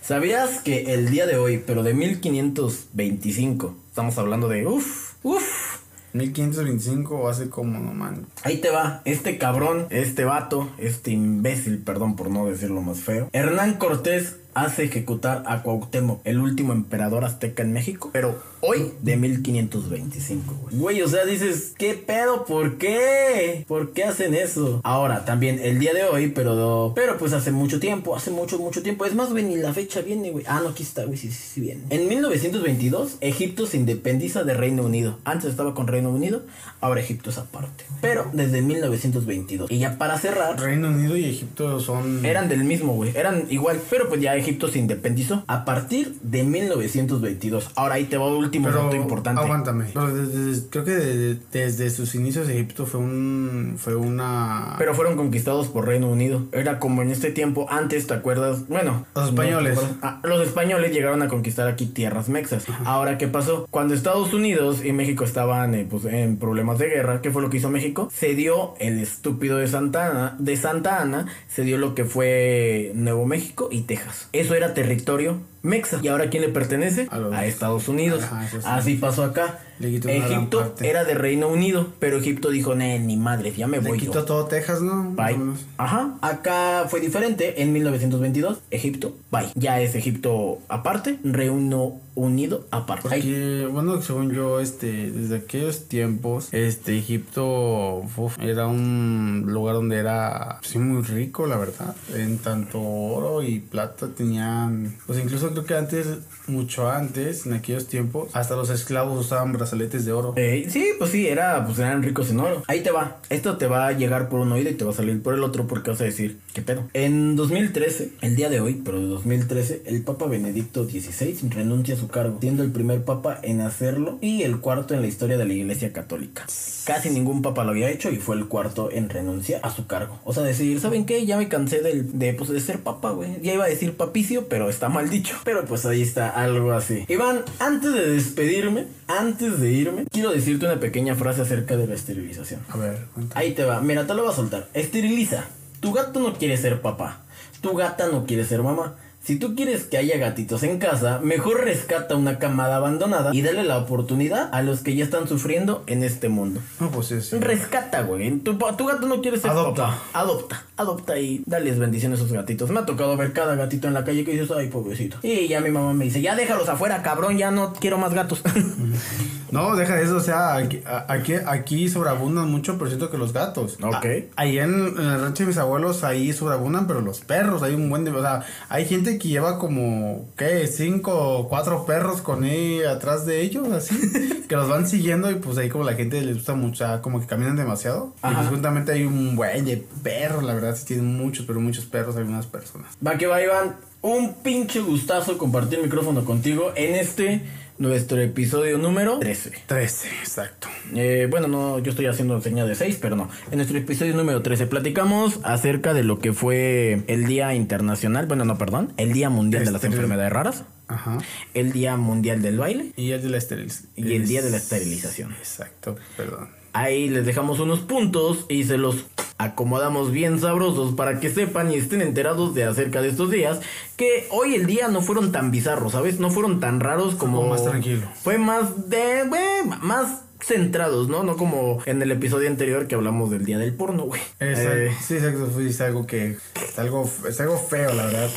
¿Sabías que el día de hoy, pero de 1525, estamos hablando de uff, uff, 1525 hace como, no man. Ahí te va, este cabrón, este vato, este imbécil, perdón por no decirlo más feo. Hernán Cortés hace ejecutar a Cuauhtémoc, el último emperador azteca en México, pero hoy de 1525, güey. Güey, o sea, dices, ¿qué pedo? ¿Por qué? ¿Por qué hacen eso? Ahora, también el día de hoy, pero pero pues hace mucho tiempo, hace mucho, mucho tiempo. Es más, güey, ni la fecha viene, güey. Ah, no, aquí está, güey, sí, sí, sí viene. En 1922, Egipto se independiza de Reino Unido. Antes estaba con Reino Unido, ahora Egipto es aparte. Pero desde 1922. Y ya para cerrar, Reino Unido y Egipto son... eran del mismo, güey. Eran igual, pero pues ya Egipto se independizó a partir de 1922. Ahora ahí te va un último Pero, dato importante. Aguántame. Pero desde- creo que de- desde sus inicios Egipto fue un fue una Pero fueron conquistados por Reino Unido. Era como en este tiempo, antes, ¿te acuerdas? Bueno, Los españoles. no. Ah, los españoles llegaron a conquistar aquí tierras mexas. Ahora, ¿qué pasó? Cuando Estados Unidos y México estaban eh, pues, en problemas de guerra, ¿qué fue lo que hizo México? Se dio el estúpido de Santa Ana, de Santa Ana, se dio lo que fue Nuevo México y Texas. Eso era territorio mexa. ¿Y ahora quién le pertenece? A los- a Estados Unidos. Ajá, eso sí. Así pasó acá. Egipto era de Reino Unido, pero Egipto dijo, "Nee, ni madre, ya me le voy yo". quitó todo Texas, ¿no? Bye. Ajá. Acá fue diferente. En 1922, Egipto, bye. Ya es Egipto aparte, Reino Unido aparte. Porque, bueno, según yo, este, desde aquellos tiempos, este, Egipto uf, era un lugar donde era, sí, muy rico, la verdad. En tanto oro y plata tenían, pues incluso creo que antes, mucho antes, en aquellos tiempos, hasta los esclavos usaban brazaletes de oro. eh, sí, pues sí, era, pues eran ricos en oro. Ahí te va. Esto te va a llegar por un oído y te va a salir por el otro porque vas a decir, ¿qué pedo? En 2013, el día de hoy, pero de 2013, el Papa Benedicto XVI renuncia a su cargo, siendo el primer papa en hacerlo y el cuarto en la historia de la Iglesia Católica. Casi ningún papa lo había hecho y fue el cuarto en renuncia a su cargo. O sea, decir, ¿saben qué? Ya me cansé del, de, pues, de ser papa, güey. Ya iba a decir papicio, pero está mal dicho. Pero pues ahí está algo así. Iván, antes de despedirme, antes de irme, quiero decirte una pequeña frase acerca de la esterilización. A ver, cuéntame. Ahí te va, mira, te lo voy a soltar. Esteriliza. Tu gato no quiere ser papá. Tu gata no quiere ser mamá. Si tú quieres que haya gatitos en casa, mejor rescata una camada abandonada y dale la oportunidad a los que ya están sufriendo en este mundo. No, pues sí, sí. Rescata, güey. Tu, gato no quiere ser Adopta. papá. Adopta. Adopta y dales bendiciones a esos gatitos. Me ha tocado ver cada gatito en la calle que dices, ay, pobrecito. Y ya mi mamá me dice, ya déjalos afuera, cabrón, ya no quiero más gatos. (laughs) No, deja eso, o sea, aquí, aquí, aquí sobreabundan mucho, pero siento que los gatos. Ok. A- ahí en, en el rancho de mis abuelos, ahí sobreabundan, pero los perros, hay un buen de, o sea, hay gente que lleva como, ¿qué? Cinco o cuatro perros con ahí atrás de ellos, así, (laughs) que los van siguiendo y pues ahí como la gente les gusta mucho, o sea, como que caminan demasiado. Y Ajá. pues juntamente hay un buen de perros, la verdad, sí tienen muchos, pero muchos perros, algunas personas. Va que va, Iván. Un pinche gustazo compartir micrófono contigo en este, nuestro episodio número 13. Trece, exacto. Eh, bueno, no, yo estoy haciendo señal de 6, pero no. En nuestro episodio número 13 platicamos acerca de lo que fue el Día Internacional, bueno, no, perdón, el Día Mundial de las Enfermedades Raras, Ajá. el Día Mundial del Baile Y el de la esterilización. y el Día de la Esterilización. Exacto, perdón. Ahí les dejamos unos puntos y se los acomodamos bien sabrosos para que sepan y estén enterados de acerca de estos días. Que hoy el día no fueron tan bizarros, ¿sabes? No fueron tan raros como. Fue más tranquilo. Fue más de. güey, más centrados, ¿no? No como en el episodio anterior que hablamos del día del porno, güey. Exacto. Eh, Sí, exacto. fue- Es algo que. Es algo, es algo feo, la verdad.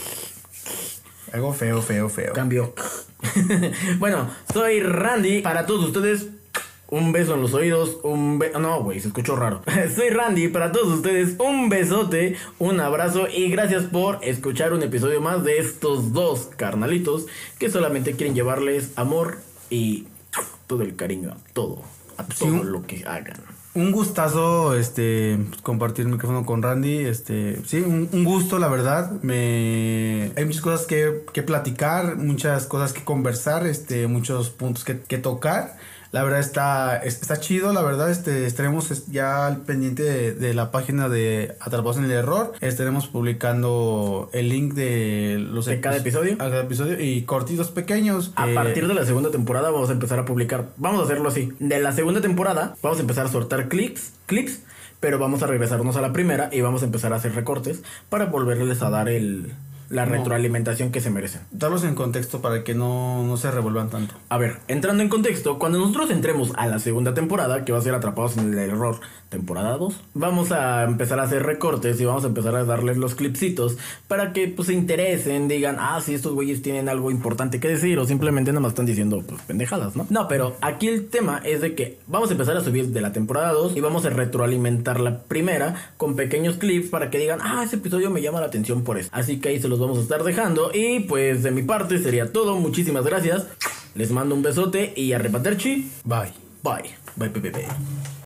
Algo feo, feo, feo. cambio. (laughs) bueno, soy Randy. Para todos ustedes, un beso en los oídos. Un beso. No, güey, se escuchó raro. (laughs) soy Randy. Para todos ustedes, un besote, un abrazo y gracias por escuchar un episodio más de estos dos carnalitos que solamente quieren llevarles amor y todo el cariño a todo. A todo un- lo que hagan. Un gustazo, este, compartir el micrófono con Randy, este, sí, un, un gusto, la verdad, me, hay muchas cosas que, que platicar, muchas cosas que conversar, este, muchos puntos que, que tocar, la verdad está, es- está chido, la verdad, este, estaremos es- ya al pendiente de, de la página de Atrapados en el Error, estaremos publicando el link de los ¿De cada epi- episodio? a cada episodio y cortitos pequeños. A eh, partir de la segunda temporada vamos a empezar a publicar. Vamos a hacerlo así. De la segunda temporada vamos a empezar a soltar clips, clips, pero vamos a regresarnos a la primera y vamos a empezar a hacer recortes para volverles a dar el la No. retroalimentación que se merecen. darlos en contexto para que no, no se revuelvan tanto. A ver, entrando en contexto, cuando nosotros entremos a la segunda temporada, que va a ser Atrapados en el Error, temporada 2, vamos a empezar a hacer recortes y vamos a empezar a darles los clipsitos para que pues se interesen, digan, ah, sí, estos güeyes tienen algo importante que decir o simplemente nada más están diciendo pues pendejadas, ¿no? No, pero aquí el tema es de que vamos a empezar a subir de la temporada 2 y vamos a retroalimentar la primera con pequeños clips para que digan, ah, ese episodio me llama la atención por eso. Así que ahí se los vamos a estar dejando y pues de mi parte sería todo. Muchísimas gracias. Les mando un besote y a repaterchi. Bye. Bye, bye, bye, bye.